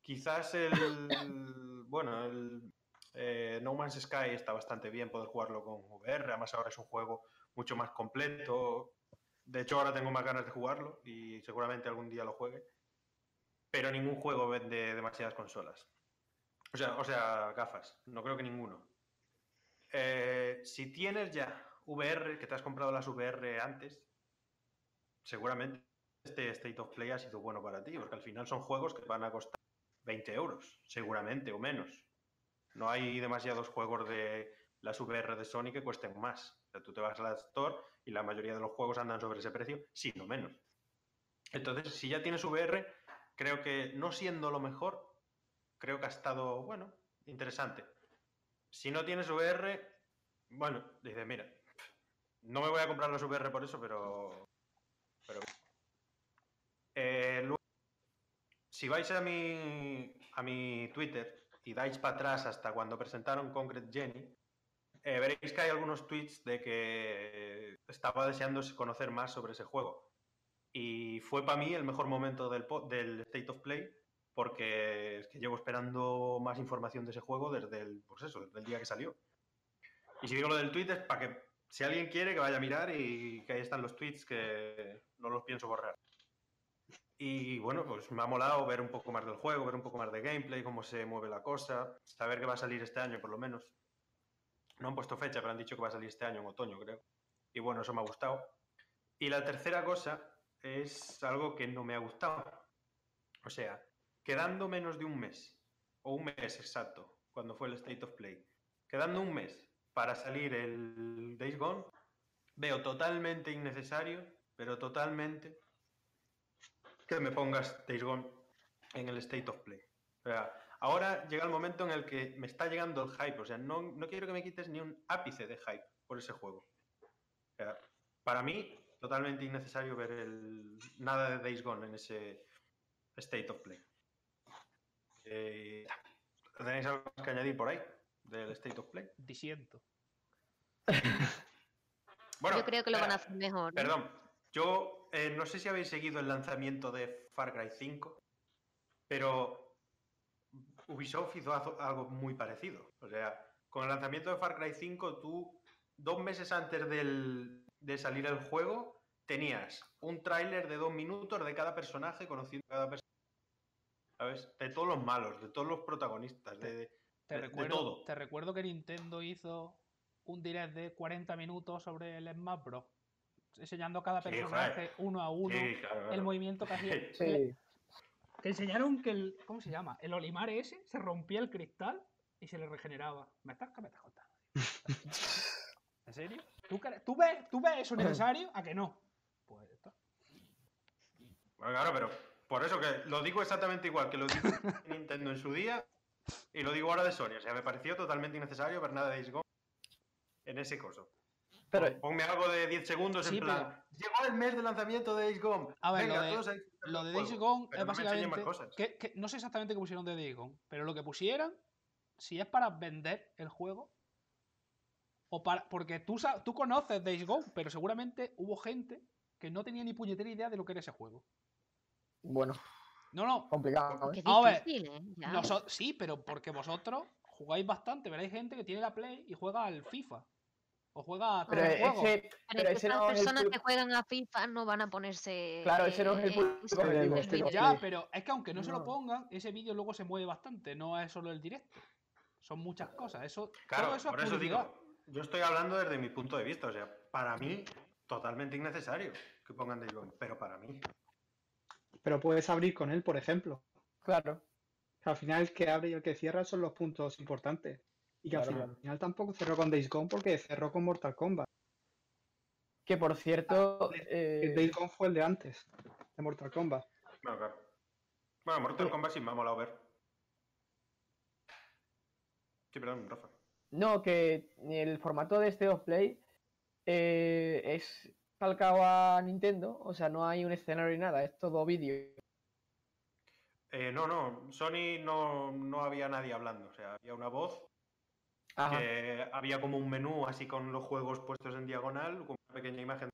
Quizás el. bueno, el eh, No Man's Sky está bastante bien poder jugarlo con VR. Además, ahora es un juego mucho más completo. De hecho, ahora tengo más ganas de jugarlo y seguramente algún día lo juegue. Pero ningún juego vende demasiadas consolas. O sea, gafas. No creo que ninguno. Eh, si tienes ya VR, que te has comprado las VR antes, seguramente este State of Play ha sido bueno para ti, porque al final son juegos que van a costar 20 euros, seguramente, o menos. No hay demasiados juegos de las VR de Sony que cuesten más. Tú te vas a la Store y la mayoría de los juegos andan sobre ese precio, sí, no menos. Entonces, si ya tienes VR, creo que no siendo lo mejor, creo que ha estado, bueno, interesante. Si no tienes VR, bueno, dices, mira, no me voy a comprar las VR por eso, pero... pero eh, si vais a mi, a mi Twitter y dais para atrás hasta cuando presentaron Concrete Jenny, eh, veréis que hay algunos tweets de que estaba deseando conocer más sobre ese juego. Y fue para mí el mejor momento del, State of Play porque es que llevo esperando más información de ese juego desde el, pues eso, desde el día que salió. Y si digo lo del tweet es para que si alguien quiere que vaya a mirar y que ahí están los tweets que no los pienso borrar. Y bueno, pues me ha molado ver un poco más del juego, ver un poco más de gameplay, cómo se mueve la cosa, saber que va a salir este año por lo menos. No han puesto fecha, pero han dicho que va a salir este año en otoño, creo. Y bueno, eso me ha gustado. Y la tercera cosa es algo que no me ha gustado. O sea, quedando menos de un mes, o un mes exacto, cuando fue el State of Play, quedando un mes para salir el Days Gone, veo totalmente innecesario, pero totalmente que me pongas Days Gone en el State of Play. O sea, ahora llega el momento en el que me está llegando el hype. O sea, no, no quiero que me quites ni un ápice de hype por ese juego. O sea, para mí, totalmente innecesario ver el, nada de Days Gone en ese State of Play. Eh, ¿Tenéis algo que añadir por ahí del State of Play? Disiento. bueno, Yo creo que lo van a hacer mejor. ¿no? Perdón, yo eh, no sé si habéis seguido el lanzamiento de Far Cry 5, pero Ubisoft hizo algo- muy parecido. O sea, con el lanzamiento de Far Cry 5, tú, dos meses antes del- de salir el juego, tenías un tráiler de dos minutos de cada personaje, conociendo a cada personaje. ¿Sabes? De todos los malos, de todos los protagonistas, de, de- Te de- de recuerdo, todo. te recuerdo que Nintendo hizo un direct de 40 minutos sobre el Smash Bros. Enseñando a cada Sí, personaje uno a uno Sí, claro, el movimiento que hacía. Sí. Te enseñaron que el. ¿Cómo se llama? El Olimar ese se rompía el cristal y se le regeneraba. ¿Me estás, me estás contando? ¿En serio? ¿Tú, ves, ¿Tú ves eso necesario? ¿A que no? Pues ya está. Bueno, claro, pero por eso que lo digo exactamente igual que lo dijo Nintendo en su día y lo digo ahora de Sony. O sea, me pareció totalmente innecesario ver nada de Days Gone en ese coso. Pero Ponme algo de 10 segundos Sí, en plan. Llegó el mes de lanzamiento de Days Gone. A ver, Venga, lo de- todos Lo Days juego". Gone Pero es no más básicamente. cosas. que- que no sé exactamente qué pusieron de Days Gone, pero lo que pusieran, si es para vender el juego, o para. Porque tú, tú conoces Days Gone, pero seguramente hubo gente que no tenía ni puñetera idea de lo que era ese juego. bueno, No, no. complicado. ¿eh? A ver, difícil, ¿eh? Ya. noso- sí, pero porque vosotros jugáis bastante. Veréis gente que tiene la Play y juega al FIFA. O juega a Pero que, Pero pero es que ese las no es el personas que juegan a FIFA no van a ponerse. Claro, ese no es el eh, público objetivo, el este. Ya, sí. pero es que aunque no, se lo pongan, ese vídeo luego se mueve bastante. No es solo el directo. Son muchas cosas. Eso, Claro, todo eso por es eso publicidad. digo. Yo estoy hablando desde mi punto de vista. O sea, para mí, totalmente innecesario que pongan Days Gone. Pero para mí. Pero puedes abrir con él, por ejemplo. Claro. Al final el que abre y el que cierra son los puntos importantes. Y que al Claro, al final tampoco cerró con Days Gone porque cerró con Mortal Kombat. Que por cierto, El eh, Days Gone fue el de antes, de Mortal Kombat. Bueno, claro. Bueno, Mortal Kombat sí me ha molado ver. Sí, perdón, Rafa. no, que el formato de este Play eh, es calcado a Nintendo, o sea, no hay un escenario ni nada, es todo vídeo. Eh, no, no, Sony no, no había nadie hablando, o sea, había una voz Ajá. que había como un menú así con los juegos puestos en diagonal, con una pequeña imagen,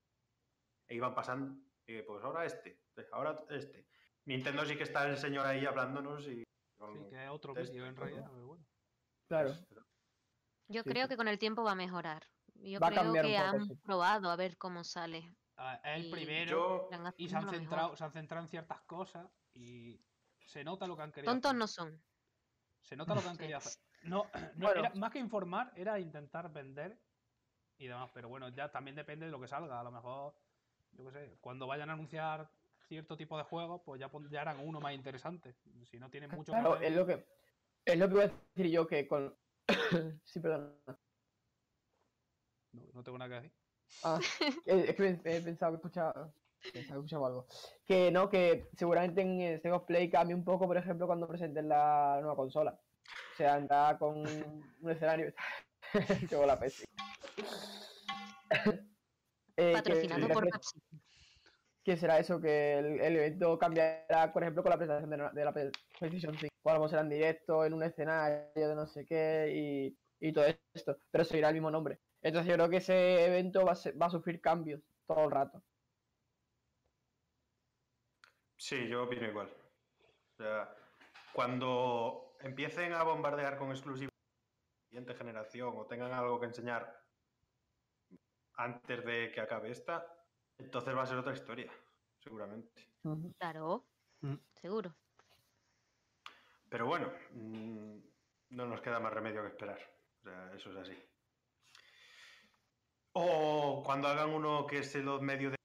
e iban pasando, y pues ahora este, ahora este. Nintendo sí que está el señor ahí hablándonos y... con- Sí, que es otro Test, vídeo en realidad, pero bueno. Claro. Yo Sí, creo sí. que con el tiempo va a mejorar. Yo Va a creo cambiar un que poco, han sí. probado a ver cómo sale. Ah, Es el Y primero Yo, y se han, centrado, se han centrado en ciertas cosas y se nota lo que han querido Tontos hacer. no son. Se nota lo que han querido hacer. No, no Bueno. era, más que informar, era intentar vender y demás. Pero bueno, ya también depende de lo que salga. A lo mejor, yo qué sé, cuando vayan a anunciar cierto tipo de juegos, pues ya, ya harán uno más interesante. Si no tienen mucho Claro, es lo que es lo que voy a decir yo que con sí, perdón. no, no tengo nada que decir. Ah, es que he pensado que escuchaba, pensaba que escuchaba algo. Que no, que seguramente en State of Play cambie un poco, por ejemplo, cuando presenten la nueva consola. O sea, anda con un escenario. Tengo la PC. Eh, Patrocinado que por Pepsi. que será eso, que el, el evento cambiará, por ejemplo, con la presentación de, la- de la Play- PlayStation 5. O a lo mejor será en directo, en un escenario de no sé qué y, y todo esto, pero seguirá el mismo nombre. Entonces yo creo que ese evento va a, ser- va a sufrir cambios todo el rato. Sí, yo opino igual. O sea, cuando empiecen a bombardear con exclusivos de la siguiente generación o tengan algo que enseñar antes de que acabe esta, entonces va a ser otra historia, seguramente. Claro. Mm. Seguro. Pero bueno, mm, no nos queda más remedio que esperar. O sea, eso es así. O cuando hagan uno que es el medio de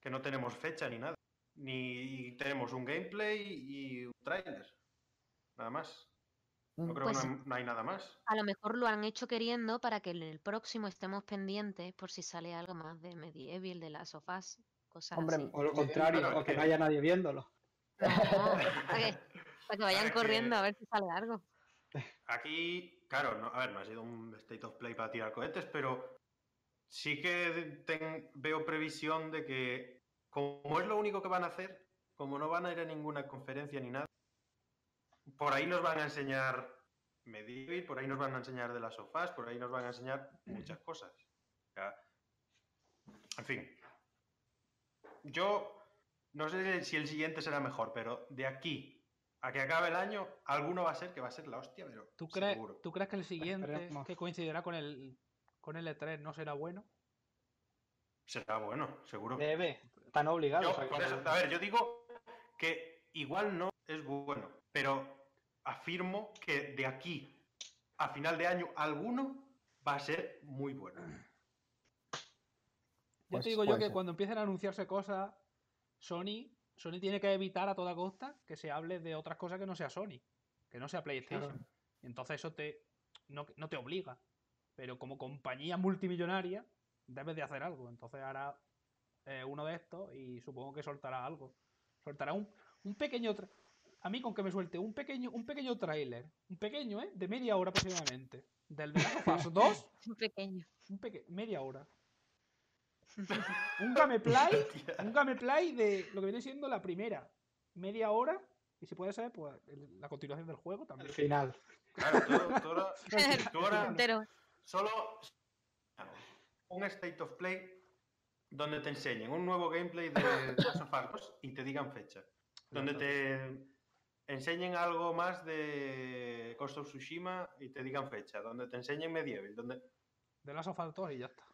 que no tenemos fecha ni nada. Ni tenemos un gameplay y un trailer. Nada más. No creo Pues- que no, no hay nada más. A lo mejor lo han hecho queriendo para que en el próximo estemos pendientes por si sale algo más de Medieval, de las sofás, cosas Hombre, así. O lo contrario, o que no haya nadie viéndolo. No, para que, para que vayan que- corriendo a ver si sale algo. Aquí, claro, no, a ver, no ha sido un state of play para tirar cohetes, pero sí que ten- veo previsión de que, como es lo único que van a hacer, como no van a ir a ninguna conferencia ni nada, por ahí nos van a enseñar Medieval, por ahí nos van a enseñar de las sofás, por ahí nos van a enseñar muchas cosas. O sea, en fin. Yo no sé si el siguiente será mejor, pero de aquí a que acabe el año, alguno va a ser que va a ser la hostia, pero ¿Tú crees, seguro. ¿Tú crees que el siguiente, Esperemos. que coincidirá con el, con el E3, no será bueno? Será bueno, seguro. Debe. Están obligados Yo, a por eso, a ver, yo digo que igual no es bueno, pero afirmo que de aquí a final de año alguno va a ser muy bueno. Ya Pues te digo yo que ser. cuando empiecen a anunciarse cosas, Sony, Sony tiene que evitar a toda costa que se hable de otras cosas que no sea Sony, que no sea PlayStation. Claro. Entonces eso te no, no te obliga. Pero como compañía multimillonaria, debes de hacer algo. Entonces hará eh, uno de estos y supongo que soltará algo. Soltará un, un pequeño. tra- A mí con que me suelte un pequeño, un pequeño tráiler. Un pequeño, ¿eh? De media hora aproximadamente. Del of Us 2. Un pequeño. Un peque media hora. Un gameplay, un gameplay de lo que viene siendo la primera media hora y si puede ser, pues el- la continuación del juego también. final. Claro, tú, tú ahora- tú ahora Entero. solo un state of play donde te enseñen un nuevo gameplay de Last of Us 2 y te digan fecha. Donde te enseñen algo más de Ghost of Tsushima y te digan fecha. Donde te enseñen Medieval. Donde... De las of Us 2 y ya está.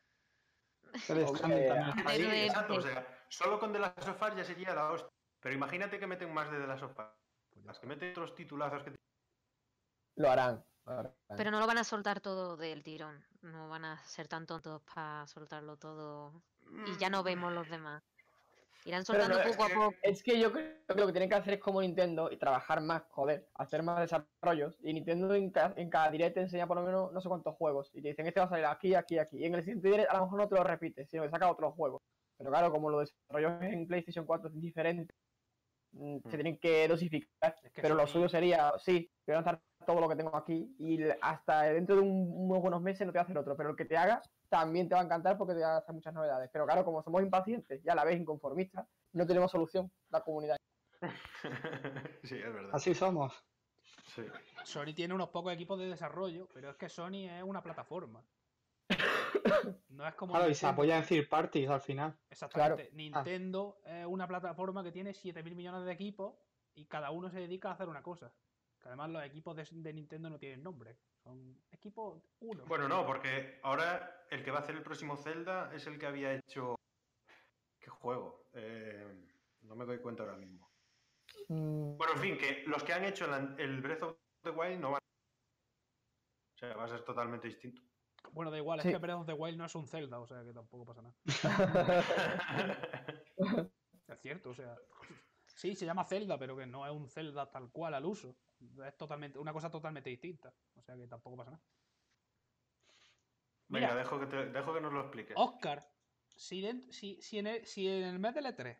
Exacto. O sea, solo con The Last of Us ya sería la hostia. Pero imagínate que meten más de The Last of Us. Pues Las que meten otros titulazos que Lo harán. lo harán. Pero no lo van a soltar todo del tirón. No van a ser tan tontos para soltarlo todo. Y ya no vemos los demás. Irán soltando no, poco a que- poco. Es que yo creo que lo que tienen que hacer es como Nintendo y trabajar más, joder, hacer más desarrollos. Y Nintendo en, ca- en cada direct te enseña por lo menos no sé cuántos juegos. Y te dicen, este va a salir aquí, aquí, aquí. Y en el siguiente direct a lo mejor no te lo repite, sino que saca otro juego. Pero claro, como los desarrollos en PlayStation 4 es diferente, mm, se Mm. tienen que dosificar. Es que Pero lo suyo sería, sí, voy a lanzar todo lo que tengo aquí y hasta dentro de un- unos buenos meses no te va a hacer otro. Pero el que te haga también te va a encantar porque te va a hacer muchas novedades. Pero claro, como somos impacientes y a la vez inconformistas, no tenemos solución la comunidad. sí, es verdad. Así somos. Sí. Sony tiene unos pocos equipos de desarrollo, pero es que Sony es una plataforma. No es como. Claro, y se apoya en third parties al final. Exactamente. Nintendo es una plataforma que tiene 7.000 millones de equipos y cada uno se dedica a hacer una cosa. Que además los equipos de, de Nintendo no tienen nombre. Son equipos uno. Bueno, no, porque ahora el que va a hacer el próximo Zelda es el que había hecho. ¿Qué juego? Eh, no me doy cuenta ahora mismo. Mm, Bueno, en fin, que los que han hecho el, el Breath of the Wild no van. O sea, va a ser totalmente distinto. Bueno, da igual, Sí. es que Breath of the Wild no es un Zelda, o sea que tampoco pasa nada. Es cierto, o sea. Sí, se llama Zelda, pero que no es un Zelda tal cual al uso. Es totalmente, una cosa totalmente distinta. O sea que tampoco pasa nada. Venga, Mira. dejo que, te- dejo que nos lo expliques. Oscar, si, si, si en el, si en el mes del E3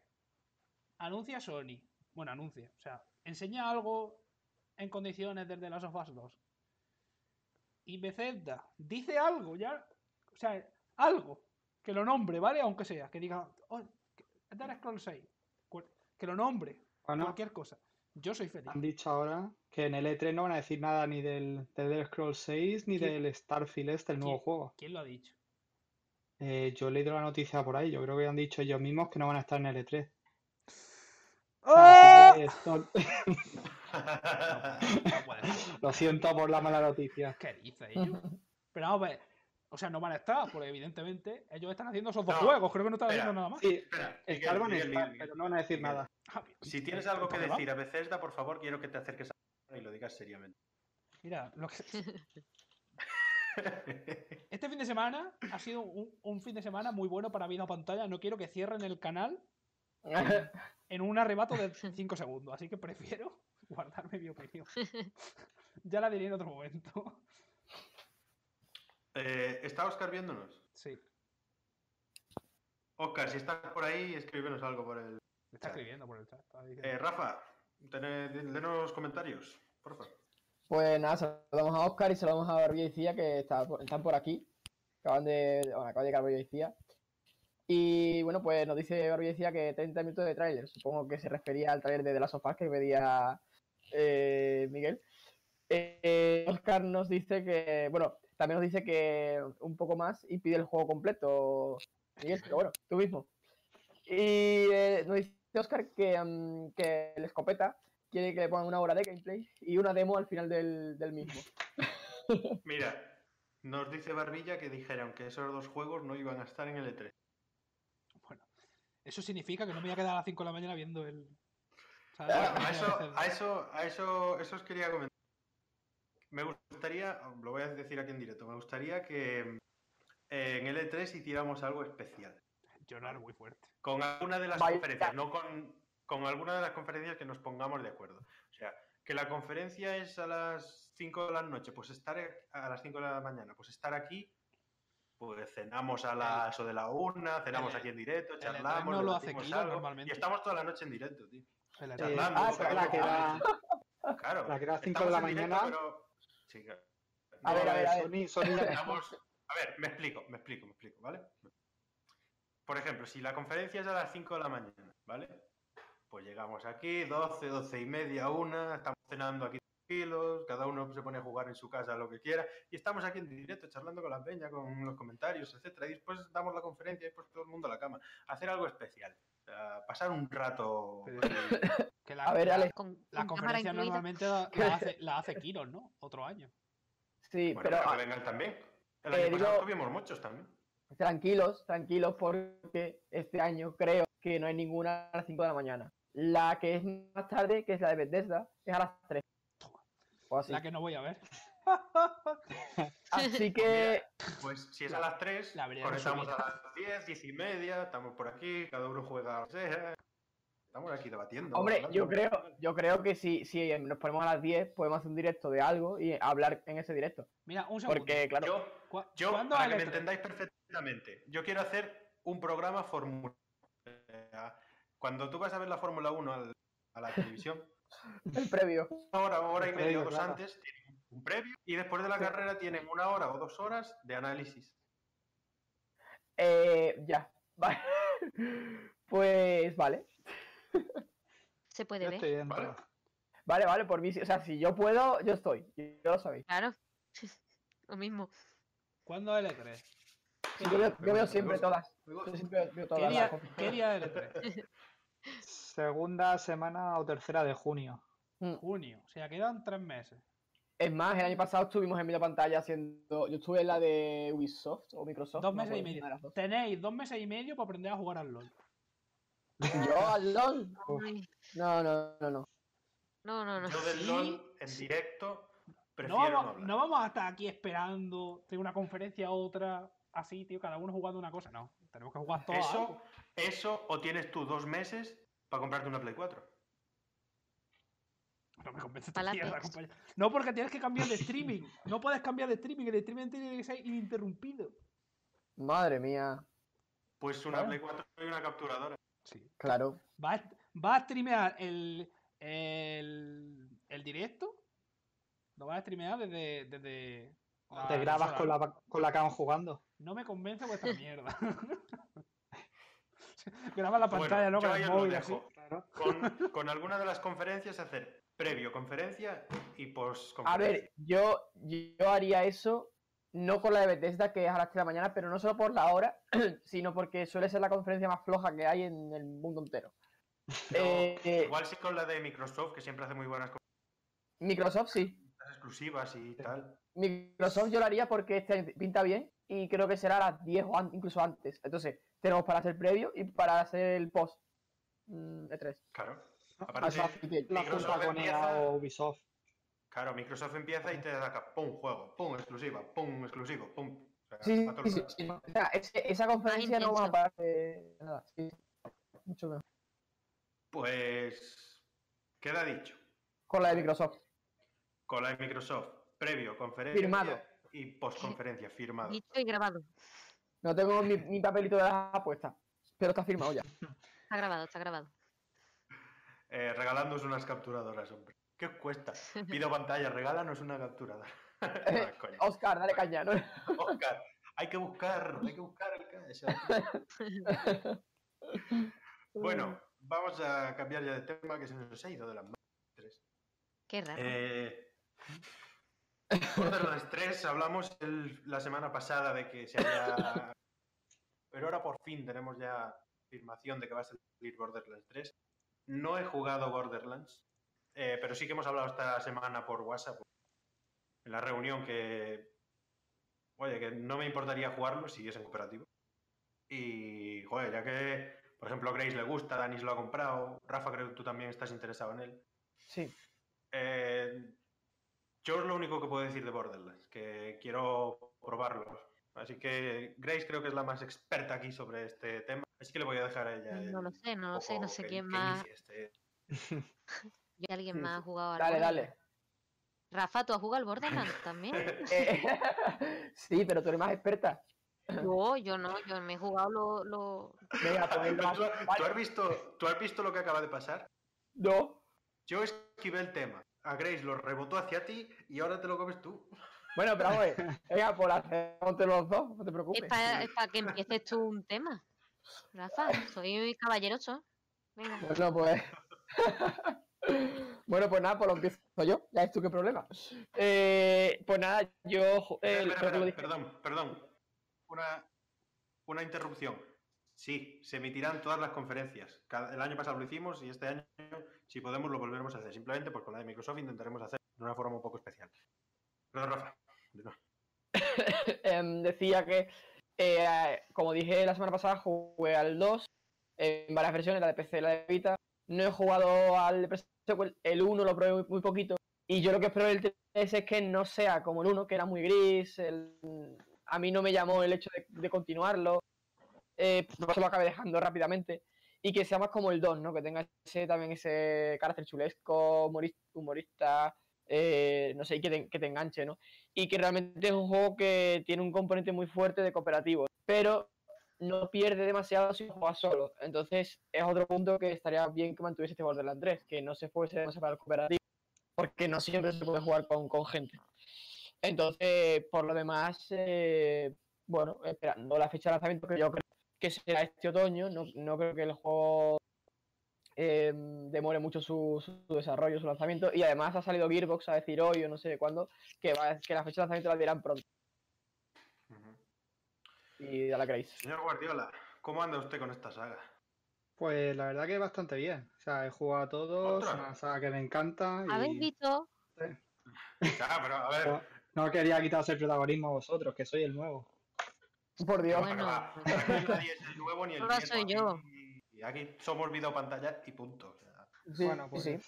anuncia Sony, bueno, anuncia, o sea, enseña algo en condiciones desde Last of Us 2 y Bethesda dice algo ya, o sea, algo, que lo nombre, ¿vale? Aunque sea, que diga, oh, Scrolls 6, cu- que lo nombre, Bueno, cualquier cosa. Yo soy feliz. han dicho ahora que en el E3 no van a decir nada ni del, del Elder Scrolls 6 ni ¿Quién? del Starfield este, el nuevo juego. ¿Quién lo ha dicho? Eh, yo he leído la noticia por ahí, yo creo que han dicho ellos mismos que no van a estar en el E3. ¡Ah! Así que esto- No lo siento por la mala noticia. ¿Qué dice ellos? Pero vamos a ver. O sea, no van a estar, porque evidentemente ellos están haciendo esos dos No, juegos. Creo que no están espera. haciendo nada más. Sí, Espera, van a Miguel, Miguel, pero no van a decir Miguel. nada. Ah. Si tienes algo que decir a Bethesda, por favor, quiero que te acerques a y lo digas seriamente. Mira, lo que- este fin de semana ha sido un, un fin de semana muy bueno para Vida Pantalla. No quiero que cierren el canal en un arrebato de 5 segundos, así que prefiero guardarme mi opinión. Ya la diré en otro momento. Eh, ¿Está Oscar viéndonos? Sí, Oscar, si estás por ahí, escríbenos algo por el. me está Chat. escribiendo por el chat. Eh, Rafa, denos comentarios, por favor. Pues nada, saludamos a Oscar y saludamos a Barbilla y Cía que está están por aquí. Acaban de. Bueno, acaba de llegar Barbilla y Cía. Y bueno, pues nos dice Barbilla y Cía que 30 minutos de tráiler. Supongo que se refería al tráiler de The Last of Us que pedía eh, Miguel. Eh, Oscar nos dice que. Bueno, también nos dice que un poco más y pide el juego completo. Miguel, pero bueno, tú mismo. Y eh, nos dice Oscar que, mm, que el escopeta quiere que le pongan una hora de gameplay y una demo al final del, del mismo. Mira, nos dice Barbilla que dijeron que esos dos juegos no iban a estar en el E E3. Bueno, eso significa que no me voy a quedar a las 5 de la mañana viendo el. a eso, a eso, a eso, eso os quería comentar. Me gustaría, lo voy a decir aquí en directo, me gustaría que eh, en el E3 hiciéramos algo especial. Llorar muy fuerte. Con alguna de las Vaya. conferencias, no con, con alguna de las conferencias que nos pongamos de acuerdo. O sea, que la conferencia es a las 5 de la noche, pues estar e- a las 5 de la mañana, pues estar aquí, pues cenamos a las o de la una, cenamos el- aquí en directo, charlamos, E3 no lo hace Kiro algo, normalmente. y estamos toda la noche en directo, tío. El Eh, ah, la que cable, Claro. la que da 5 de la directo, mañana. pero- A No, ver, a ver, a ver. Sony, Sony Estamos- A ver, me explico, me explico, me explico, ¿vale? Por ejemplo, si la conferencia es a las 5 de la mañana, ¿vale? Pues llegamos aquí, 12, 12 y media, una, estamos cenando aquí tranquilos, cada uno se pone a jugar en su casa lo que quiera, y estamos aquí en directo charlando con la peña, con los comentarios, etcétera, y después damos la conferencia y después todo el mundo a la cama. Hacer algo especial, sea, pasar un rato... Pero-. Que la, A ver, la- Ale. Con, la con conferencia normalmente la, la hace, la hace Kiron, ¿no? Otro año. Sí, Bueno, pero pero que vengan también. El eh, año pasado digo- tuvimos muchos también. tranquilos, tranquilos, porque este año creo que no hay ninguna a las 5 de la mañana. La que es más tarde, que es la de Bethesda, es a las 3. Toma. O así. La que no voy a ver. Así que Pues si es La- a las 3, la conectamos a las 10, 10 y media, estamos por aquí, cada uno juega a lo que sea. Estamos aquí debatiendo. Hombre, hablando. yo creo, yo creo que si, si nos ponemos a las 10, podemos hacer un directo de algo y hablar en ese directo. Mira, un segundo. Porque, claro, Yo, ¿Cu- yo ¿Cuándo para que me el E3? entendáis perfectamente, yo quiero hacer un programa Fórmula. Cuando tú vas a ver la Fórmula 1 al- a la televisión, el previo. una hora, hora y media o dos claro. antes, tienen un previo y después de la Sí. carrera tienen una hora o dos horas de análisis. Eh, ya, vale. Pues vale. Se puede yo ver. estoy dentro. ¿Vale? Vale, vale, por mí, sí, o sea, si yo puedo, yo estoy, yo lo sabéis. Claro. Lo mismo. ¿Cuándo es el E3? Yo veo, yo siempre todas. Yo siempre veo ¿Qué todas. día, qué día es el E3? Segunda semana o tercera de junio. Mm. Junio. O sea, quedan tres meses. Es más, el año pasado estuvimos en medio pantalla haciendo. Yo estuve en la de Ubisoft o Microsoft. Dos no me meses y medio. Tenéis dos meses y medio para aprender a jugar al LOL. Yo al LOL. No, no, no, no. No, no, no. Yo del Sí. LOL en directo No prefiero no, vamos, hablar. no vamos a estar aquí esperando de una conferencia a otra, así, tío, cada uno jugando una cosa. No, tenemos que jugar todos. Eso, eso o tienes tú dos meses para comprarte una Play 4. No me convence compañero. No, porque tienes que cambiar de streaming. No puedes cambiar de streaming. El streaming tiene que ser ininterrumpido. Madre mía. Pues una. Play 4 y una capturadora. Sí. Claro. ¿Va a, va a streamear el, el, el directo? ¿Lo vas a streamear desde. desde la Te grabas con la, con la cam jugando. No me convence vuestra mierda. Graba la Bueno, pantalla, ¿no? yo Con el móvil así. Con, con alguna de las conferencias hacer previo conferencia y post A conferencia. ver, yo, yo haría eso, no con la de Bethesda, que es a las 3 de la mañana, pero no solo por la hora, sino porque suele ser la conferencia más floja que hay en el mundo entero. Eh, Igual sí con la de Microsoft, que siempre hace muy buenas cosas Microsoft sí. exclusivas y tal. Microsoft yo lo haría porque este pinta bien y creo que será a las 10 o an- incluso antes. Entonces, tenemos para hacer previo y para hacer el post. Mm, E3. Claro. Ah, Aparte, Microsoft empieza- o Ubisoft. Claro, Microsoft empieza y te saca pum, juego, pum, exclusiva, pum, exclusivo, pum. O sea, Sí, va sí, sí. O sea, esa conferencia no vamos a parar de nada. sí. Mucho mejor. Pues queda dicho. Con la de Microsoft. Con la de Microsoft, previo, conferencia Firmado. y postconferencia, firmado. Dicho y grabado. No tengo mi, mi papelito de las apuestas, pero está firmado ya. Está grabado, está grabado. Eh, regalándoos unas capturadoras, hombre. ¿Qué os cuesta? Pido pantalla, regálanos una capturadora. Coño. Oscar, dale caña, ¿no? Oscar, hay que buscar, hay que buscar el. Bueno, vamos a cambiar ya de tema que se nos ha ido de las manos. Qué raro. Eh, Borderlands 3, hablamos el- la semana pasada de que se había... Pero ahora por fin tenemos ya confirmación de que va a salir Borderlands 3. No he jugado Borderlands, eh, pero sí que hemos hablado esta semana por WhatsApp, en la reunión, que... Oye, que no me importaría jugarlo si es en cooperativo. Y, joder, ya que, por ejemplo, a Grace le gusta, Danis lo ha comprado, Rafa creo que tú también estás interesado en él. Sí. Eh, yo es lo único que puedo decir de Borderlands, que quiero probarlo. Así que Grace creo que es la más experta aquí sobre este tema. Así que le voy a dejar a ella. No el lo sé, no lo sé, no sé quién más. este- ¿Y alguien Sí, más sí. ha jugado al Dale, Borderlands? dale. Rafa, ¿tú has jugado al Borderlands también? Eh, sí, pero tú eres más experta. Yo, yo no, yo me he jugado lo... lo- Venga, pues ¿tú, tú has visto, ¿Tú has visto lo que acaba de pasar? No. Yo esquivé el tema. A Grace lo rebotó hacia ti y ahora te lo comes tú. Bueno, pero vamos. Venga, por hacer entre los dos, no te Es preocupes. para que empieces tú un tema. Rafa, soy caballeroso. Venga. Bueno, pues. Bueno, pues nada, pues lo empiezo yo. Ya es tú qué problema. Eh, pues nada, yo. eh, Espera, que espera, perdón, perdón. Una, una interrupción. Sí, se emitirán todas las conferencias. Cada- el año pasado lo hicimos y este año, si podemos, lo volveremos a hacer. Simplemente pues con la de Microsoft intentaremos hacer de una forma un poco especial. Perdón, Rafa. No. em, decía que, eh, como dije la semana pasada, jugué al 2 en varias versiones, la de PC y la de Vita. No he jugado al de el 1 lo probé muy, poquito. Y yo lo que espero del 3 es que no sea como el 1, que era muy gris. el- A mí no me llamó el hecho de, continuarlo. Eh, por eso lo acabé dejando rápidamente. Y que sea más como el 2, ¿no? Que tenga ese, también ese carácter chulesco, humoris- humorista, eh, no sé, y que te, que te enganche, ¿no? y que realmente es un juego que tiene un componente muy fuerte de cooperativo, pero no pierde demasiado si juegas solo. Entonces es otro punto que estaría bien que mantuviese este Borderlands 3, que no se fuese demasiado cooperativo, porque no siempre se puede jugar con, con gente. Entonces, por lo demás, eh, bueno, esperando la fecha de lanzamiento, que yo creo que será este otoño, no, no creo que el juego eh, demore mucho su, su desarrollo, su lanzamiento. Y además ha salido Gearbox a decir hoy o no sé cuándo que, va, que la fecha de lanzamiento la dirán pronto. Y ya la queréis. Señor Guardiola, ¿cómo anda usted con esta saga? Pues la verdad que bastante bien. O sea, he jugado a todos, ¿Otra? una saga que me encanta ¿Habéis y visto? Ah, pero a ver. no, no quería quitaros el protagonismo a vosotros, que soy el nuevo. Por Dios. Bueno. aquí nadie es el nuevo ni el viejo, soy yo. Aquí, aquí somos video pantalla y punto. o sea. Sí, bueno, pues, sí.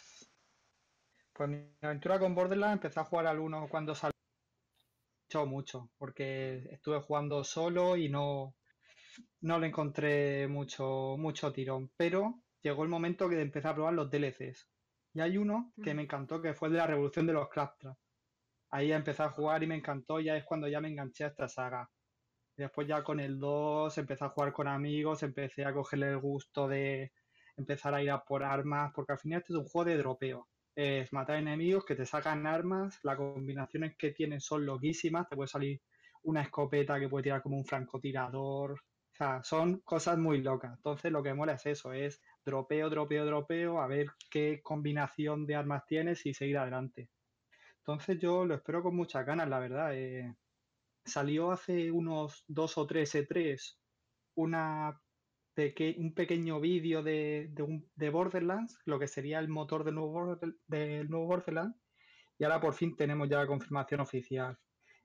pues mi aventura con Borderlands empecé a jugar al 1 cuando salió mucho, mucho, porque estuve jugando solo y no, no le encontré mucho, mucho tirón. Pero llegó el momento que empecé a probar los DLCs. Y hay uno que me encantó, que fue el de la revolución de los Claptrap. Ahí empecé a jugar y me encantó, ya es cuando ya me enganché a esta saga. Después ya con el 2 empecé a jugar con amigos, empecé a cogerle el gusto de empezar a ir a por armas, porque al final este es un juego de dropeo. Es matar enemigos que te sacan armas, las combinaciones que tienen son loquísimas, te puede salir una escopeta que puede tirar como un francotirador, o sea, son cosas muy locas. Entonces lo que mola es eso, es dropeo, dropeo, dropeo, a ver qué combinación de armas tienes y seguir adelante. Entonces yo lo espero con muchas ganas, la verdad. eh. Salió hace unos dos o tres E3 una peque- un pequeño vídeo de, de, un- de Borderlands, lo que sería el motor del nuevo, Border- del nuevo Borderlands, y ahora por fin tenemos ya la confirmación oficial.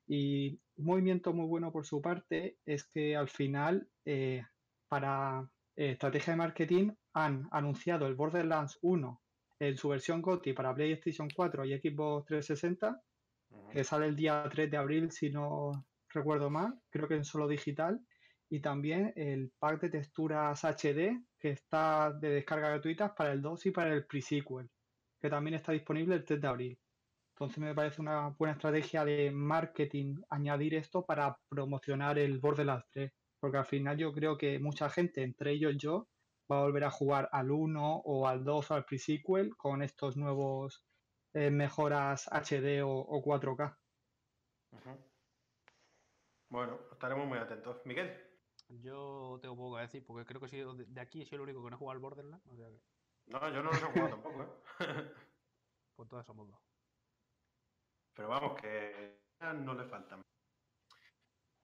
Y un movimiento muy bueno por su parte es que al final, eh, para eh, estrategia de marketing, han anunciado el Borderlands 1 en su versión GOTY para PlayStation 4 y Xbox 360 Ujú. que sale el día 3 de abril, si no recuerdo mal, creo que en solo digital, y también el pack de texturas HD que está de descarga gratuitas para el 2 y para el pre-sequel, que también está disponible el 3 de abril. Entonces me parece una buena estrategia de marketing añadir esto para promocionar el Borderlands 3, porque al final yo creo que mucha gente, entre ellos yo, va a volver a jugar al 1 o al 2 o al pre-sequel con estos nuevos eh, mejoras HD o, o 4K. Ujú. Bueno, estaremos muy atentos. Miguel, Yo tengo poco que decir porque creo que sido de, de aquí soy el único que no ha jugado al Borderlands. O sea que, no, yo no los he jugado tampoco, ¿eh? pues todas somos dos. Pero vamos, que no le faltan.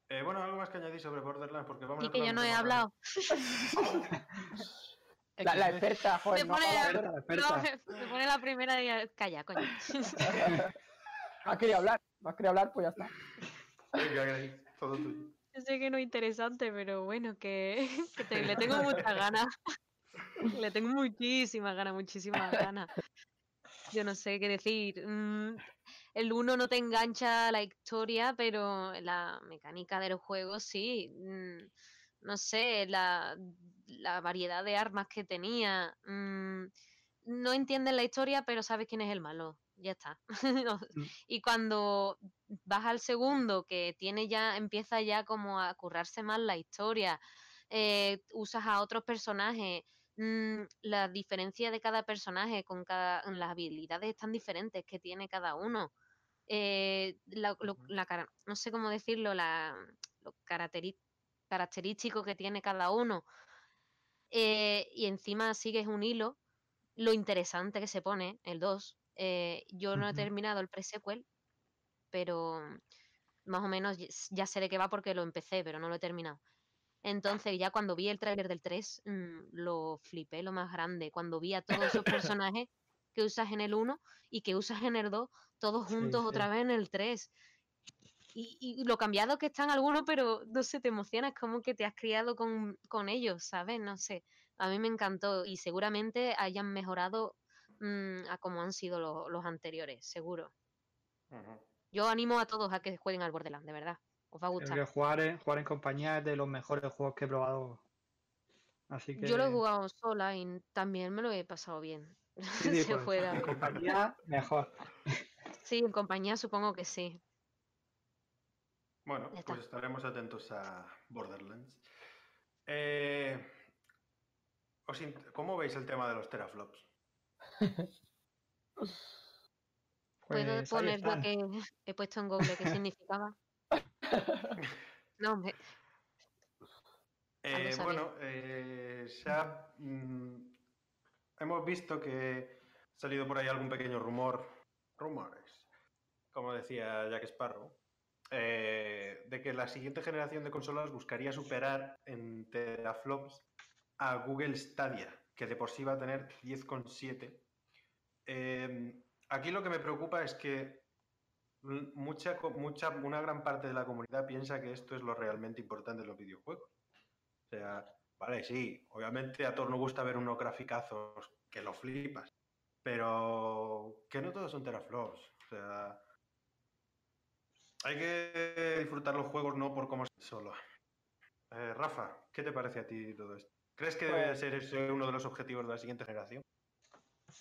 Eh, bueno, algo más que añadir sobre Borderlands, porque vamos Y a que yo no he hablado. La, la experta, joder, Me no pone la- La No, experta. me, me pone la primera y calla, coño. no has querido hablar. No has querido hablar, pues ya está. Venga, todo tuyo. Yo sé que no es interesante, pero bueno, que, que te- le tengo muchas ganas. Le tengo muchísimas ganas, muchísimas ganas. Yo no sé qué decir. mm, El uno no te engancha la historia, pero la mecánica del juego sí. mm, No sé, la, la variedad de armas que tenía. mm, No entiendes la historia, pero sabes quién es el malo. Ya está. No- Y cuando vas al segundo, que tiene ya, empieza ya como a currarse más la historia, eh, usas a otros personajes, mm, la diferencia de cada personaje con cada, las habilidades tan diferentes que tiene cada uno. eh, la- lo- no sé cómo decirlo, la, lo característico que tiene cada uno. eh, y encima sigues un hilo, lo interesante que se pone, el 2. Eh, yo no he terminado el pre-sequel, pero más o menos ya- sé de qué va porque lo empecé, pero no lo he terminado. Entonces, ya cuando vi el tráiler del 3, mm, lo flipé lo más grande. Cuando vi a todos esos personajes que usas en el 1 y que usas en el 2, todos Sí, juntos sí. otra vez en el 3. Y, y lo cambiado que están algunos, pero no sé, te emocionas como que te has criado con, con ellos, ¿sabes? No sé. A mí me encantó y seguramente hayan mejorado mm, a como han sido lo- los anteriores, seguro. Yo animo a todos a que jueguen al Borderlands, de verdad. Os va a gustar. jugar en, jugar en compañía es de los mejores juegos que he probado. Así que Yo lo he jugado sola y también me lo he pasado bien. sí, sí, Se pues, juega. en compañía mejor. Sí, en compañía supongo que sí. Bueno, pues estaremos atentos a Borderlands. Eh, ¿Cómo veis el tema de los teraflops? ¿Puedo Pues poner lo que he puesto en Google qué significaba? No, hombre. Eh, bueno, eh, se ha, mm, hemos visto que ha salido por ahí algún pequeño rumor, rumores, como decía Jack Sparrow, eh, de que la siguiente generación de consolas buscaría superar en teraflops a Google Stadia, que de por sí va a tener 10,7. Eh, aquí lo que me preocupa es que mucha, mucha, una gran parte de la comunidad piensa que esto es lo realmente importante en los videojuegos. O sea, vale, sí, obviamente a todos nos gusta ver unos graficazos que lo flipas, pero que no todos son teraflops. O sea, hay que disfrutar los juegos no por cómo solo. Eh, Rafa, ¿qué te parece a ti todo esto? ¿Crees que debe Pues- ser ese uno de los objetivos de la siguiente generación?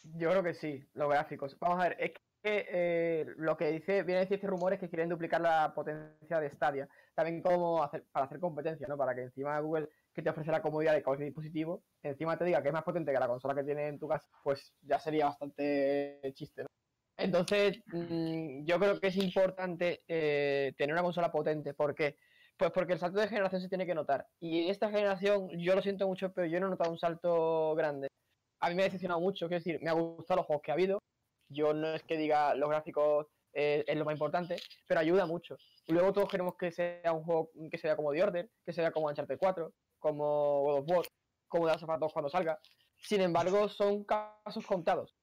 Yo creo que sí, los gráficos. Vamos a ver, es que eh, lo que dice, viene a decir este rumor es que quieren duplicar la potencia de Stadia. También como hacer, para hacer competencia, ¿no? Para que encima Google, que te ofrece la comodidad de cualquier dispositivo, encima te diga que es más potente que la consola que tiene en tu casa, pues ya sería bastante chiste, ¿no? Entonces, mm, yo creo que es importante eh, tener una consola potente. ¿Por qué? Pues porque el salto de generación se tiene que notar. Y esta generación, yo lo siento mucho, pero yo no he notado un salto grande a mí me ha decepcionado mucho, quiero decir, me ha gustado los juegos que ha habido. Yo no es que diga los gráficos eh, es lo más importante, pero ayuda mucho. Luego todos queremos que sea un juego que sea como The Order, que sea como Uncharted 4, como God of War, como The Last of Us 2 cuando salga. Sin embargo, son casos contados.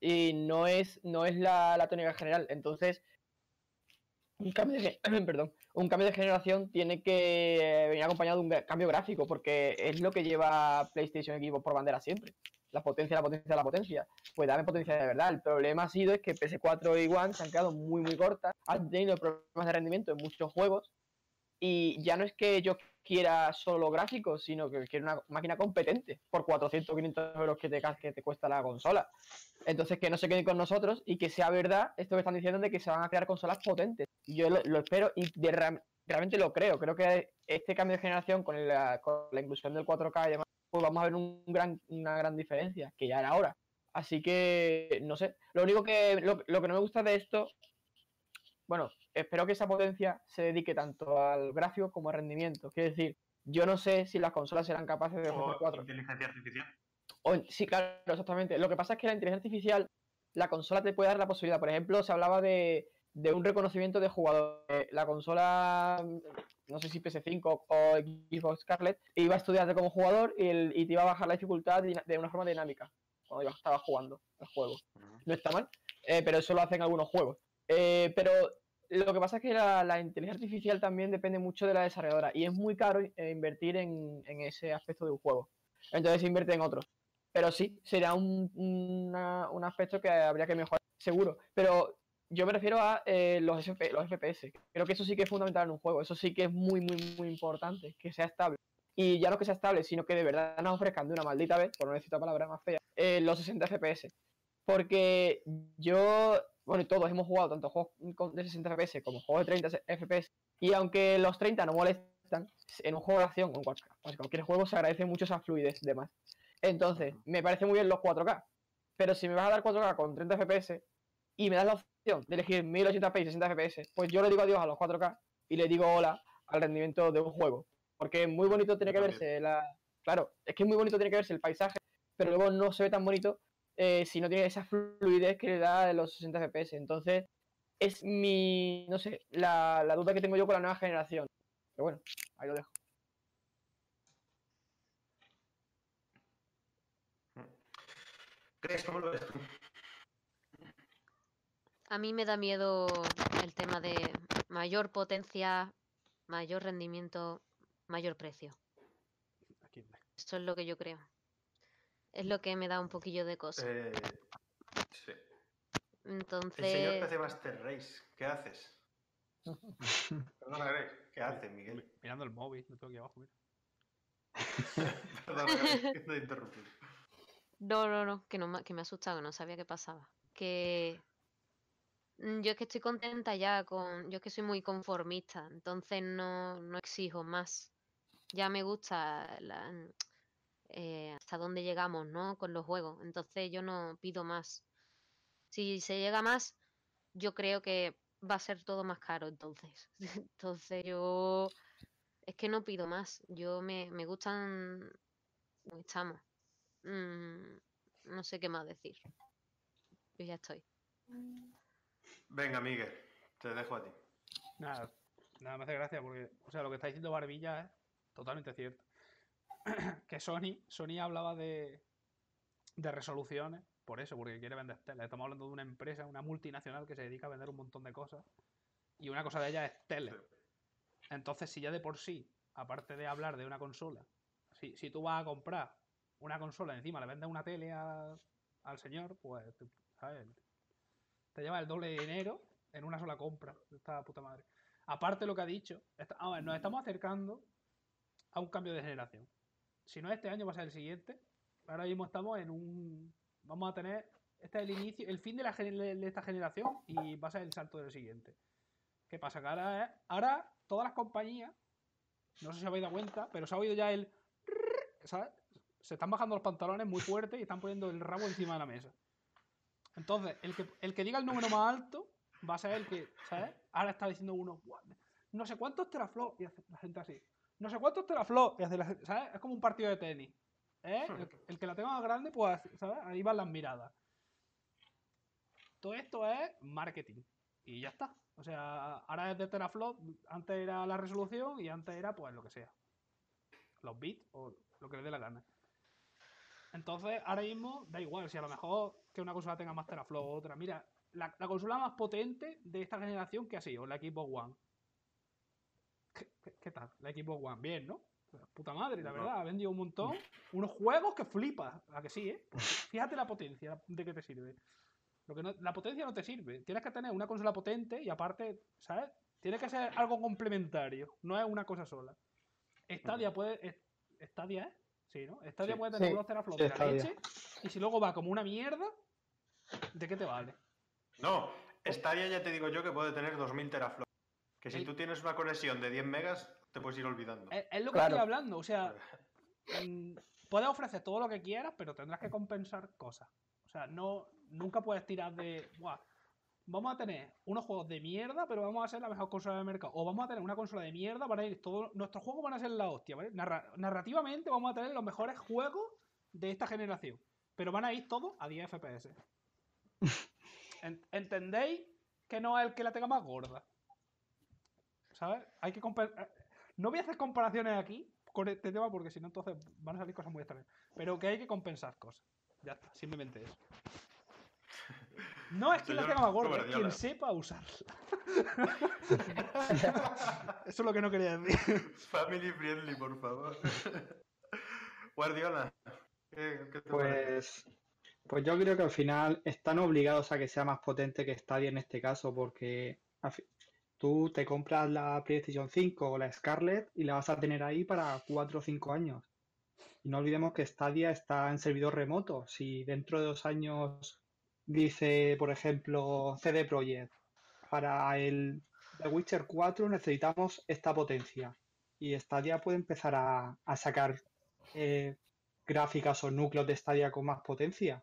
Y no es, no es la, la tónica general. Entonces, un cambio, de, perdón, un cambio de generación tiene que venir acompañado de un cambio gráfico, porque es lo que lleva PlayStation Equipo por bandera siempre. La potencia, la potencia, la potencia. Pues dame potencia de verdad. El problema ha sido es que PS4 y One se han quedado muy, muy cortas. Han tenido problemas de rendimiento en muchos juegos. Y ya no es que yo quiera solo gráficos, sino que quiero una máquina competente por 400 o 500 euros que te, cuesta la consola. Entonces que no se queden con nosotros y que sea verdad esto que están diciendo de que se van a crear consolas potentes. Yo lo, espero y realmente lo creo. Creo que este cambio de generación con la, inclusión del 4K y demás, pues vamos a ver un gran, una gran diferencia, que ya era hora. Así que, no sé. Lo único que, lo que no me gusta de esto, bueno, espero que esa potencia se dedique tanto al gráfico como al rendimiento. Quiero decir, yo no sé si las consolas serán capaces de O 4. inteligencia artificial. O sí, claro, exactamente. Lo que pasa es que la inteligencia artificial, la consola te puede dar la posibilidad. Por ejemplo, se hablaba de, de un reconocimiento de jugador. La consola, no sé si PS5 o Xbox Scarlett, iba a estudiarte como jugador y, el- y te iba a bajar la dificultad de una forma dinámica cuando ibas- estabas jugando el juego. No está mal, eh, pero eso lo hacen algunos juegos. Eh, pero lo que pasa es que la, inteligencia artificial también depende mucho de la desarrolladora y es muy caro eh, invertir en, en ese aspecto de un juego. Entonces se invierte en otros. Pero sí, sería un, una- un aspecto que habría que mejorar, seguro. Pero yo me refiero a eh, los, los FPS. Creo que eso sí que es fundamental en un juego. Eso sí que es muy, muy, muy importante, que sea estable. Y ya no que sea estable, sino que de verdad nos ofrezcan de una maldita vez, por no otra palabra más fea, eh, los 60 FPS. Porque yo, bueno, y todos hemos jugado tanto juegos de 60 FPS como juegos de 30 FPS. Y aunque los 30 no molestan, en un juego de acción, en cual- casi cualquier juego, se agradece mucho esa fluidez de más. Entonces, me parece muy bien los 4K. Pero si me vas a dar 4K con 30 FPS y me das la opción de elegir 1080p y 60 FPS, pues yo le digo adiós a los 4K y le digo hola al rendimiento de un juego. Porque muy bonito tiene que verse la. Claro, es que muy bonito tiene que verse el paisaje, pero luego no se ve tan bonito eh, si no tiene esa fluidez que le da los 60 FPS. Entonces, es mi. No sé, la, la duda que tengo yo con la nueva generación. Pero bueno, ahí lo dejo. ¿Crees cómo lo ves tú? A mí me da miedo el tema de mayor potencia, mayor rendimiento, mayor precio. Eso es lo que yo creo. Es lo que me da un poquillo de cosa. Eh, sí. El señor Entonces, PC Master Race, ¿qué haces? Perdona, Greg, ¿qué haces, Miguel? Mirando el móvil, lo tengo aquí abajo, mira. Perdona, Greg, que no, no, no, que, no, me- que me ha asustado, no sabía qué pasaba. Que mm, yo es que estoy contenta ya con, yo es que soy muy conformista, entonces no, no exijo más. Ya me gusta la- eh, hasta dónde llegamos, ¿no? Con los juegos, entonces yo no pido más. Si se llega más, yo creo que va a ser todo más caro entonces. Entonces yo es que no pido más. Yo me, me gustan como estamos. mm, no sé qué más decir. Yo ya estoy. Venga, Miguel, te dejo a ti. Nada, nada me hace gracia porque, o sea, lo que está diciendo Barbilla es totalmente cierto. que Sony, Sony hablaba de, de resoluciones, por eso, porque quiere vender tele. Estamos hablando de una empresa, una multinacional que se dedica a vender un montón de cosas. Y una cosa de ellas es tele. Entonces, si ya de por sí, aparte de hablar de una consola, si, si tú vas a comprar una consola encima le vendes una tele al señor, pues, te- ¿sabes? Te lleva el doble de dinero en una sola compra. Esta puta madre. Aparte lo que ha dicho, está- nos estamos acercando a un cambio de generación. Si no este año, va a ser el siguiente. Ahora mismo estamos en un... Vamos a tener... Este es el inicio, el fin de, esta generación y va a ser el salto del siguiente. ¿Qué pasa? Que ahora, ahora todas las compañías, no sé si habéis dado cuenta, pero se ha oído ya el... ¿Sabes? Se están bajando los pantalones muy fuerte y están poniendo el rabo encima de la mesa. Entonces, el que, el que diga el número más alto va a ser el que, ¿sabes? Ahora está diciendo uno, "Buah, no sé cuántos teraflops, y hace la gente así. No sé cuántos teraflops, ¿sabes? Es como un partido de tenis. ¿eh? El, que- el que la tenga más grande, pues, ¿sabes? Ahí van las miradas. Todo esto es marketing. Y ya está. O sea, ahora es de teraflop, antes era la resolución y antes era, pues, lo que sea. Los bits o lo que le dé la gana. Entonces, ahora mismo da igual si a lo mejor que una consola tenga más teraflop o otra. Mira, la, la consola más potente de esta generación que ha sido la Xbox One. ¿Qué, qué- qué tal? La Xbox One, bien, ¿no? Puta madre, la verdad, ha vendido un montón. Unos juegos que flipas, a que sí, ¿eh? Fíjate la potencia de que te sirve. Lo que no- la potencia no te sirve. Tienes que tener una consola potente y aparte, ¿sabes? Tiene que ser algo complementario, no es una cosa sola. Stadia puede. ¿Stadia es? Sí, ¿no? Stadia Sí. puede tener Sí. unos teraflops Sí, de la leche y si luego va como una mierda, ¿de qué te vale? No, Stadia ya te digo yo que puede tener 2000 teraflops. Que si El- tú tienes una conexión de 10 megas, te puedes ir olvidando. Es, es lo que Claro. estoy hablando, o sea, mm, puedes ofrecer todo lo que quieras, pero tendrás que compensar cosas. O sea, no, nunca puedes tirar de, "Buah, vamos a tener unos juegos de mierda, pero vamos a ser la mejor consola del mercado. O vamos a tener una consola de mierda, van a ir todos, nuestros juegos van a ser la hostia, ¿vale? Narra- narrativamente vamos a tener los mejores juegos de esta generación, pero van a ir todos a 10 FPS. En- ¿Entendéis que no es el que la tenga más gorda? ¿Sabes? Hay que eh, No voy a hacer comparaciones aquí con este tema porque si no, entonces van a salir cosas muy extrañas. Pero que hay que compensar cosas. Ya está, simplemente eso. No es que la tenga más gorda, es quien sepa usarla. Eso es lo que no quería decir. Family friendly, por favor. Guardiola. ¿qué- qué te parece? Pues, pues yo creo que al final están obligados a que sea más potente que Stadia en este caso, porque tú te compras la PlayStation 5 o la Scarlett y la vas a tener ahí para 4 o 5 años. Y no olvidemos que Stadia está en servidor remoto. Si dentro de dos años dice, por ejemplo, CD Projekt, para el The Witcher 4 necesitamos esta potencia. Y Stadia puede empezar a, sacar eh, gráficas o núcleos de Stadia con más potencia.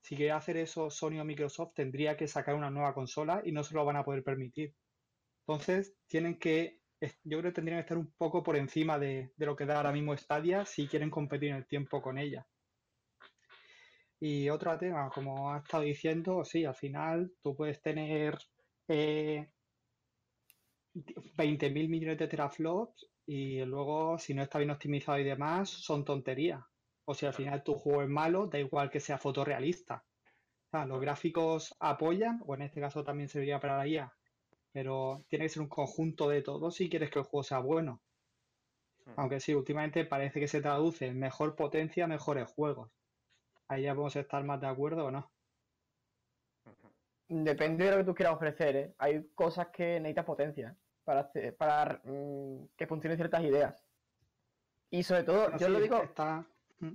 Si quiere hacer eso Sony o Microsoft, tendría que sacar una nueva consola y no se lo van a poder permitir. Entonces, tienen que, yo creo que tendrían que estar un poco por encima de, de lo que da ahora mismo Stadia si quieren competir en el tiempo con ella. Y otro tema, como ha estado diciendo, sí, al final tú puedes tener eh, 20.000 millones de teraflops y luego, si no está bien optimizado y demás, son tonterías. O si al final tu juego es malo, da igual que sea fotorrealista. O sea, los gráficos apoyan, o en este caso también serviría para la IA, pero tiene que ser un conjunto de todo si quieres que el juego sea bueno. Aunque sí, últimamente parece que se traduce en mejor potencia, mejores juegos. Ahí ya podemos estar más de acuerdo o no. Depende de lo que tú quieras ofrecer, ¿eh? Hay cosas que necesitas potencia para, hacer- para mm, que funcionen ciertas ideas. Y sobre todo, Bueno, yo sí, lo digo, está- mm,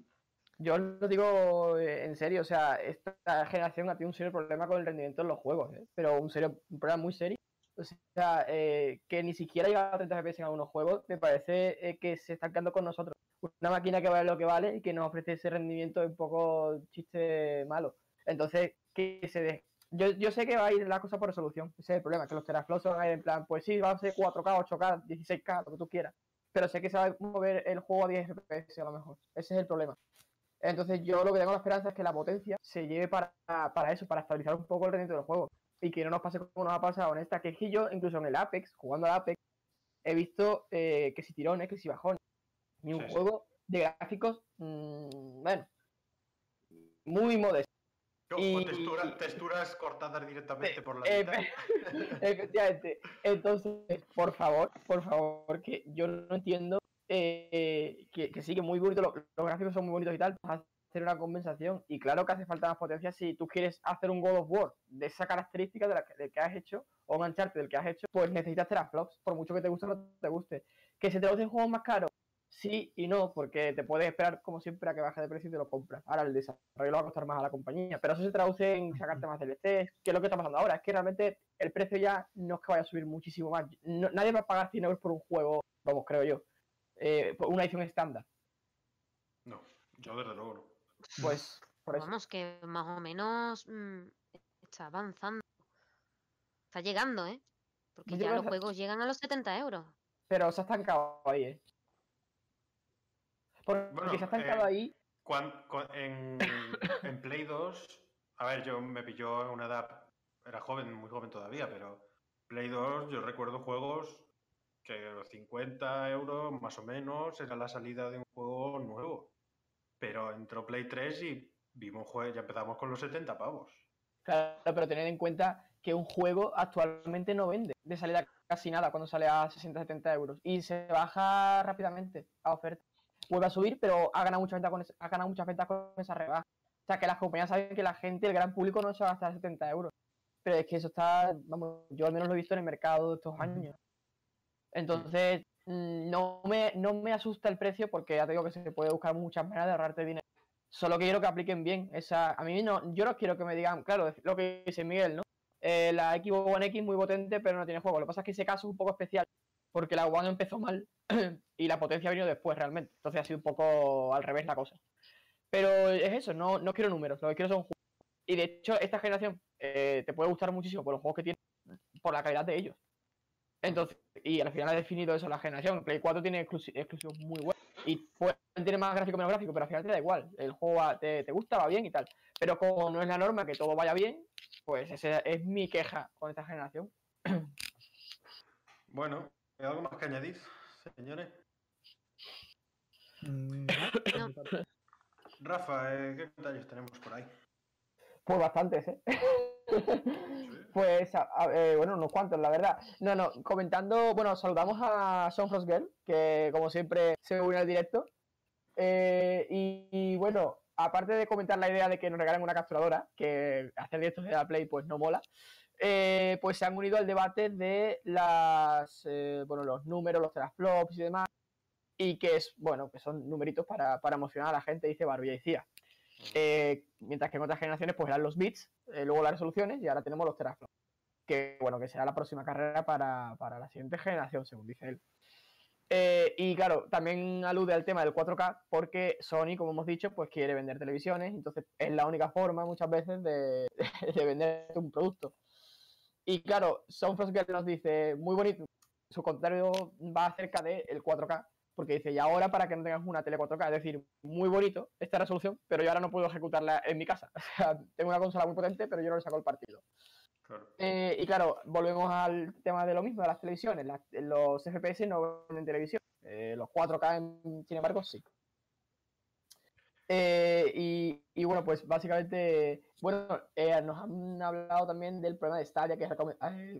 yo lo digo eh, en serio, o sea, esta generación ha tenido un serio problema con el rendimiento en los juegos, ¿eh? Pero un serio, un problema muy serio. O sea, eh, que ni siquiera llega a 30 FPS en algunos juegos, me parece eh, que se están quedando con nosotros. Una máquina que vale lo que vale y que nos ofrece ese rendimiento es un poco chiste malo. Entonces, que se de- yo, yo sé que va a ir la cosa por resolución. Ese es el problema, que los teraflops van a ir en plan, pues sí, van a ser 4K, 8K, 16K, lo que tú quieras. Pero sé que se va a mover el juego a 10 FPS a lo mejor. Ese es el problema. Entonces yo lo que tengo la esperanza es que la potencia se lleve para, para eso, para estabilizar un poco el rendimiento del juego. Y que no nos pase como nos ha pasado en esta, que es que yo, incluso en el Apex, jugando al Apex, he visto eh, que si tirones, que si bajones. Y un Sí, sí. juego de gráficos, mm, bueno, muy modesto. O- o Y- textura- texturas cortadas directamente por la mitad. Efectivamente. Entonces, por favor, por favor, que yo no entiendo eh, que, que sí, que muy bonito, lo- los, gráficos son muy bonitos y tal, hacer una compensación. Y claro que hace falta más potencia si tú quieres hacer un God of War de esa característica de la que, has hecho, o un Uncharted del que has hecho, pues necesitas teraflops, por mucho que te guste o no te guste. Que se traducen juegos más caros, sí y no, porque te puedes esperar, como siempre, a que baje de precio y te lo compras. Ahora el desarrollo va a costar más a la compañía, pero eso se traduce en sacarte más DLCs, que es lo que está pasando ahora. Es que realmente el precio ya no es que vaya a subir muchísimo más. No- nadie va a pagar 100 euros por un juego, vamos, creo yo. Eh, por una edición estándar. No, yo desde luego no. Pues, por eso. Vamos, que más o menos mm, está avanzando. Está llegando, ¿eh? Porque Yo ya los juegos llegan a los 70 euros. Pero se ha estancado ahí, ¿eh? Porque Bueno, se ha estancado eh, ahí. Cuan- cuan- en, en Play 2, a ver, yo me pilló en una edad, era joven, muy joven todavía, pero Play 2 yo recuerdo juegos que los 50 euros más o menos era la salida de un juego nuevo. Pero entró Play 3 y vimos jue- ya empezamos con los 70 pavos. Claro, pero tened en cuenta que un juego actualmente no vende de salida casi nada cuando sale a 60-70 euros y se baja rápidamente a oferta. Vuelve a subir, pero ha ganado muchas ventas con, ese- ha ganado muchas ventas con esa rebaja. O sea, que las compañías saben que la gente, el gran público, no se va a gastar 70 euros. Pero es que eso está, vamos, yo al menos lo he visto en el mercado estos años. Entonces, no me, no me asusta el precio porque ya te digo que se puede buscar muchas maneras de ahorrarte dinero. Solo quiero que apliquen bien. Esa, a mí no, yo no quiero que me digan, claro, lo que dice Miguel, ¿no? Eh, la Xbox One X muy potente, pero no tiene juego. Lo que pasa es que ese caso es un poco especial, porque la One empezó mal y la potencia ha venido después realmente. Entonces ha sido un poco al revés la cosa. Pero es eso, no, no quiero números, lo que quiero son juegos. Y de hecho, esta generación eh, te puede gustar muchísimo por los juegos que tiene, por la calidad de ellos. Entonces, y al final ha definido eso la generación. Play 4 tiene exclusi- exclusivos muy buenos. Y puede tener más gráfico o menos gráfico, pero al final te da igual. El juego va- te, te gusta, va bien y tal. Pero como no es la norma que todo vaya bien, pues esa es mi queja con esta generación. Bueno, ¿hay ¿algo más que añadir, señores? Mm. Rafa, eh, ¿qué comentarios tenemos por ahí? Pues bastantes, ¿eh? pues, a- a- eh, bueno, unos cuantos, la verdad. No, no, comentando, bueno, saludamos a Sean Frost Girl, que como siempre se une al directo. Eh, y, y, bueno, aparte de comentar la idea de que nos regalen una capturadora, que hacer directos de la Play pues no mola, eh, pues se han unido al debate de las, eh, bueno, los números, los teraflops y demás, y que es, bueno, que son numeritos para, para emocionar a la gente, dice Barbilla y Cía. Eh, mientras que en otras generaciones pues eran los bits, eh, luego las resoluciones y ahora tenemos los teraflops. Que bueno, que será la próxima carrera para, para la siguiente generación, según dice él. Eh, y claro, también alude al tema del 4K porque Sony, como hemos dicho, pues quiere vender televisiones, entonces es la única forma muchas veces de, de vender un producto. Y claro, Soundfrost Girl nos dice, muy bonito, su comentario va acerca del 4K, porque dice, y ahora para que no tengas una tele 4K, es decir, muy bonito esta resolución, pero yo ahora no puedo ejecutarla en mi casa. O sea, tengo una consola muy potente, pero yo no le saco el partido. Claro. Eh, y claro, volvemos al tema de lo mismo, de las televisiones. Las- los FPS no van en televisión. Eh, los 4K, en- sin embargo, sí. Eh, y, y bueno, pues básicamente, bueno, eh, nos han hablado también del problema de Stadia, que,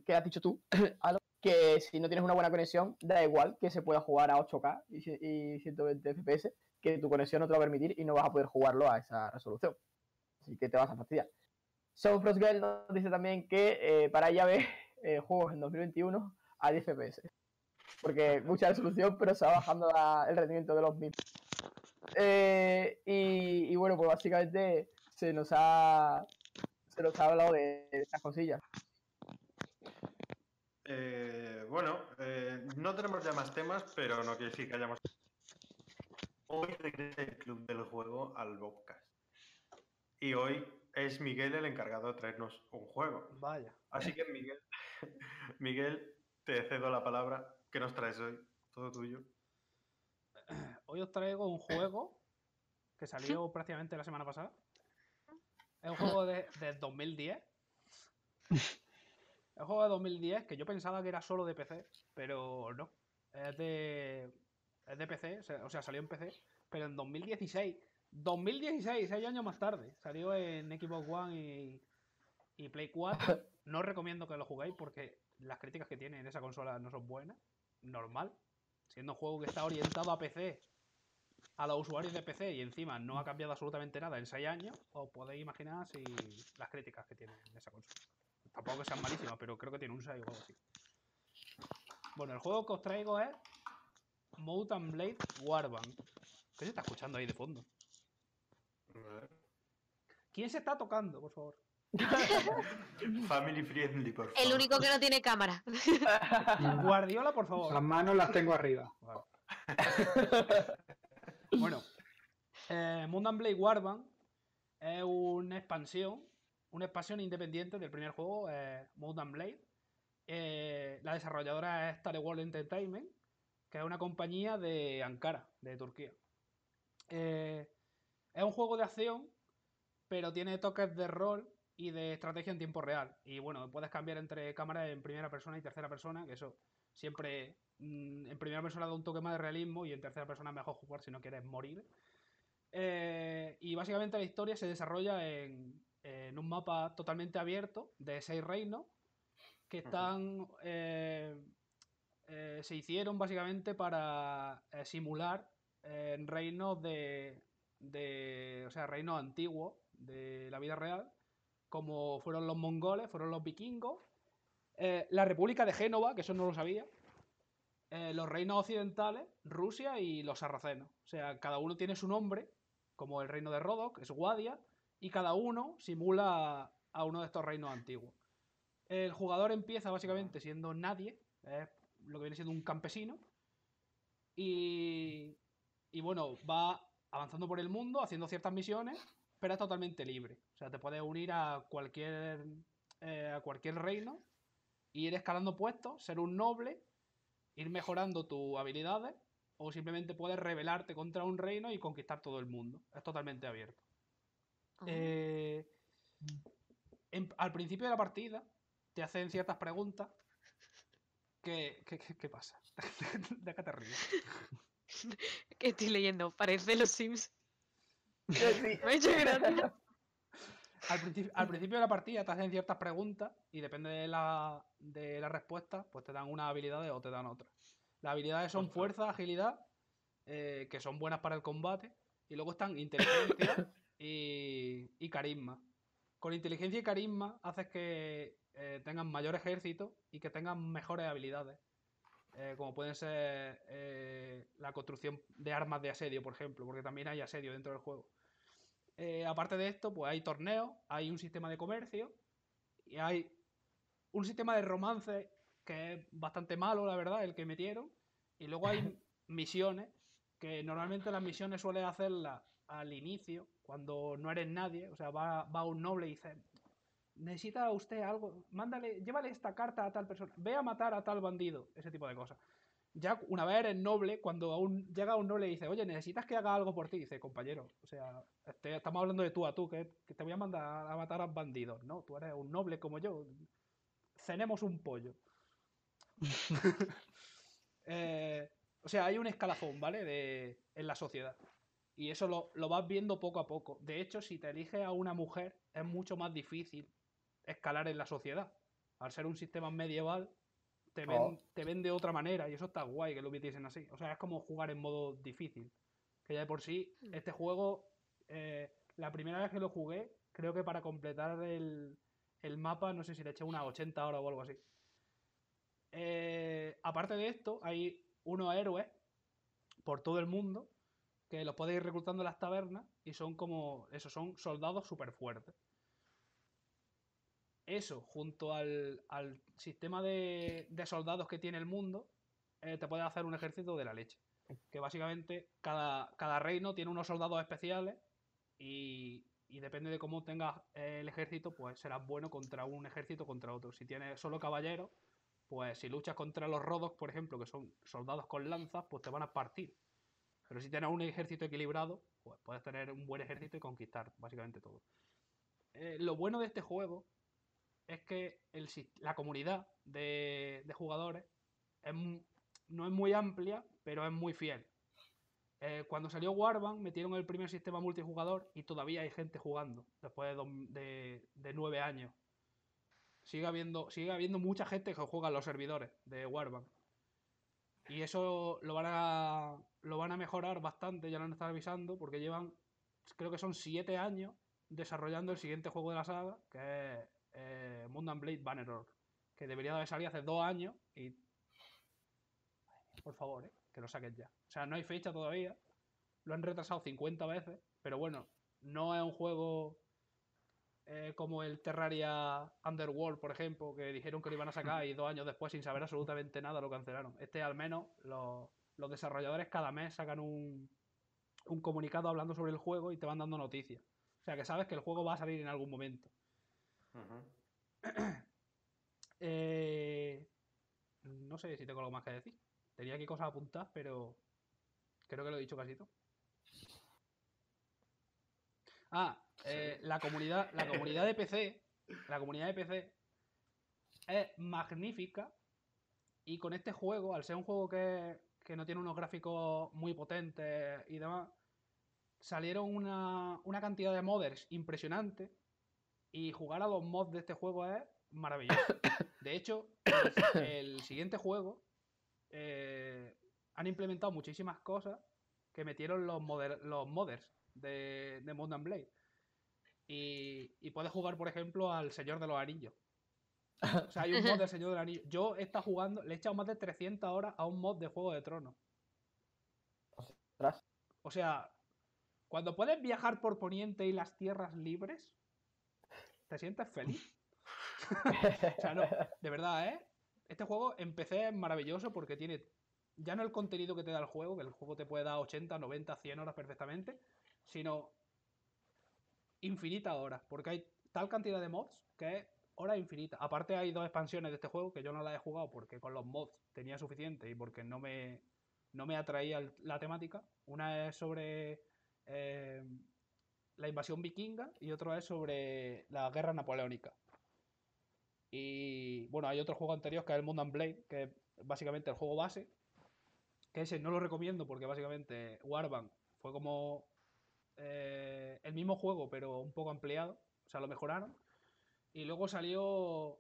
que has dicho tú, Alo, que si no tienes una buena conexión, da igual que se pueda jugar a 8K y, ci- y 120 FPS, que tu conexión no te va a permitir y no vas a poder jugarlo a esa resolución. Así que te vas a fastidiar. Soundfrost nos dice también que eh, para ella ve eh, juegos en 2021 a 10 FPS. Porque mucha resolución, pero se va bajando el rendimiento de los mismos. Eh, y bueno, pues básicamente se nos ha, se nos ha hablado de estas cosillas. Eh, bueno, eh, no tenemos ya más temas, pero no quiere decir que hayamos. Hoy regresa el Club del Juego al Bobcast. Y hoy es Miguel el encargado de traernos un juego. Vaya. Así que, Miguel, Miguel, te cedo la palabra. ¿Qué nos traes hoy? Todo tuyo. Hoy os traigo un juego que salió prácticamente la semana pasada. Es un juego de, de 2010. Es un juego de 2010 que yo pensaba que era solo de PC, pero no. Es de, es de PC, o sea- salió en PC, pero en 2016. 2016, seis años más tarde. Salió en Xbox One y, y Play 4. No os recomiendo que lo juguéis porque las críticas que tiene en esa consola no son buenas. Normal. Siendo un juego que está orientado a PC, a los usuarios de PC y encima no ha cambiado absolutamente nada en 6 años, os podéis imaginar si las críticas que tiene en esa consola. Tampoco que sean malísimas, pero creo que tiene un 6 o algo así. Bueno, el juego que os traigo es Mountain Blade Warband. ¿Qué se está escuchando ahí de fondo? ¿Quién se está tocando, por favor? Family friendly, por favor. El único que no tiene cámara. Guardiola, por favor. Las manos las tengo arriba. Vale. bueno, eh, Mountain Blade Warband es una expansión, una expansión independiente del primer juego, eh, Mountain Blade. Eh, la desarrolladora es Star World Entertainment, que es una compañía de Ankara, de Turquía. Eh, es un juego de acción, pero tiene toques de rol y de estrategia en tiempo real. Y bueno, puedes cambiar entre cámaras en primera persona y tercera persona, que eso siempre mm, en primera persona da un toque más de realismo y en tercera persona es mejor jugar si no quieres morir. Eh, y básicamente la historia se desarrolla en, en un mapa totalmente abierto de seis reinos que están eh, eh, se hicieron básicamente para eh, simular reinos de, de o sea reinos antiguos de la vida real como fueron los mongoles fueron los vikingos la República de Génova que eso no lo sabía los reinos occidentales, Rusia y los sarracenos. O sea, cada uno tiene su nombre, como el reino de Rodok, es Guadia, y cada uno simula a, uno de estos reinos antiguos. El jugador empieza básicamente siendo nadie, es lo que viene siendo un campesino, y, y bueno, va avanzando por el mundo, haciendo ciertas misiones, pero es totalmente libre. O sea, te puedes unir a cualquier, eh, a cualquier reino, ir escalando puestos, ser un noble ir mejorando tus habilidades o simplemente puedes rebelarte contra un reino y conquistar todo el mundo. Es totalmente abierto. Eh, en- al principio de la partida te hacen ciertas preguntas. ¿Qué, qué, qué- qué pasa? ¿De qué te ríes? Que estoy leyendo, parece los Sims. Me ha hecho gracia. Al principio, al principio de la partida te hacen ciertas preguntas y depende de la, de la respuesta, pues te dan unas habilidades o te dan otras. Las habilidades son fuerza, agilidad, eh, que son buenas para el combate, y luego están inteligencia y, y carisma. Con inteligencia y carisma haces que eh, tengan mayor ejército y que tengan mejores habilidades. eh, como pueden ser eh, la construcción de armas de asedio, por ejemplo, porque también hay asedio dentro del juego. Eh, aparte de esto, pues hay torneos, hay un sistema de comercio y hay un sistema de romance que es bastante malo, la verdad, el que metieron. Y luego hay misiones, que normalmente las misiones suelen hacerlas al inicio, cuando no eres nadie, o sea, va, va un noble y dice, necesita usted algo, mándale, llévale esta carta a tal persona, ve a matar a tal bandido, ese tipo de cosas. Ya una vez eres noble, cuando a un, llega un noble y dice, oye, necesitas que haga algo por ti, dice, compañero, o sea, este, estamos hablando de tú a tú, que, que te voy a mandar a matar a bandidos, ¿no? Tú eres un noble como yo, cenemos un pollo. Eh, o sea, hay un escalafón, ¿vale? De, en la sociedad. Y eso lo, lo vas viendo poco a poco. De hecho, si te eliges a una mujer, es mucho más difícil escalar en la sociedad. Al ser un sistema medieval, te ven, Oh. te ven de otra manera y eso está guay que lo metiesen así. O sea, es como jugar en modo difícil. Que ya de por sí, Mm. este juego, eh, la primera vez que lo jugué, creo que para completar el, el mapa, no sé si le eché unas 80 horas o algo así. Eh, aparte de esto, hay unos héroes por todo el mundo que los podéis ir reclutando en las tabernas y son como, eso, son soldados súper fuertes. Eso, junto al, al sistema de, de soldados que tiene el mundo, eh, te puede hacer un ejército de la leche. Que básicamente cada, cada reino tiene unos soldados especiales y, depende de cómo tengas eh, el ejército, pues serás bueno contra un ejército contra otro. Si tienes solo caballeros, pues si luchas contra los rodos, por ejemplo, que son soldados con lanzas, pues te van a partir. Pero si tienes un ejército equilibrado, pues puedes tener un buen ejército y conquistar básicamente todo. Eh, lo bueno de este juego es que la comunidad de, jugadores no es muy amplia, pero es muy fiel. Eh, cuando salió Warband metieron el primer sistema multijugador y todavía hay gente jugando después de nueve años. Sigue habiendo, sigue habiendo mucha gente que juega en los servidores de Warband. Y eso lo van a, lo van a mejorar bastante, ya lo han estado avisando, porque llevan, creo que son siete años desarrollando el siguiente juego de la saga, que es eh, Moon and Blade Bannerlord, que debería de haber salido hace dos años y... Por favor, ¿eh? que lo saquen ya. O sea, no hay fecha todavía, lo han retrasado 50 veces, pero bueno, no es un juego eh, como el Terraria Underworld, por ejemplo, que dijeron que lo iban a sacar y dos años después, sin saber absolutamente nada, lo cancelaron. Este, al menos, los, los desarrolladores cada mes sacan un, un comunicado hablando sobre el juego y te van dando noticias. O sea, que sabes que el juego va a salir en algún momento. Eh, no sé si tengo algo más que decir. Tenía aquí cosas apuntadas, pero creo que lo he dicho casi todo. Ah, eh, la comunidad, la comunidad de PC, la comunidad de PC es magnífica y con este juego, al ser un juego que, que no tiene unos gráficos muy potentes y demás, salieron una, una cantidad de modders impresionante y jugar a los mods de este juego es maravilloso. De hecho, el, siguiente juego eh, han implementado muchísimas cosas que metieron los, moder- los modders de, de and Blade. Y, y puedes jugar, por ejemplo, al Señor de los Anillos. O sea, hay un mod del Señor de los Anillos. Yo he estado jugando, le he echado más de 300 horas a un mod de Juego de Tronos. Ostras. O sea, cuando puedes viajar por Poniente y las tierras libres, te sientes feliz. O sea, no, de verdad, ¿eh? Este juego empecé maravilloso porque tiene ya no el contenido que te da el juego, que el juego te puede dar 80, 90, 100 horas perfectamente, sino infinitas horas, porque hay tal cantidad de mods que es hora infinita. Aparte hay dos expansiones de este juego que yo no las he jugado porque con los mods tenía suficiente y porque no me, no me atraía la temática. Una es sobre eh, la invasión vikinga y otro es sobre la guerra napoleónica. Y bueno, hay otro juego anterior que es el Moon and Blade, que es básicamente el juego base. Que ese no lo recomiendo porque básicamente Warband fue como eh, el mismo juego, pero un poco ampliado. O sea, lo mejoraron. Y luego salió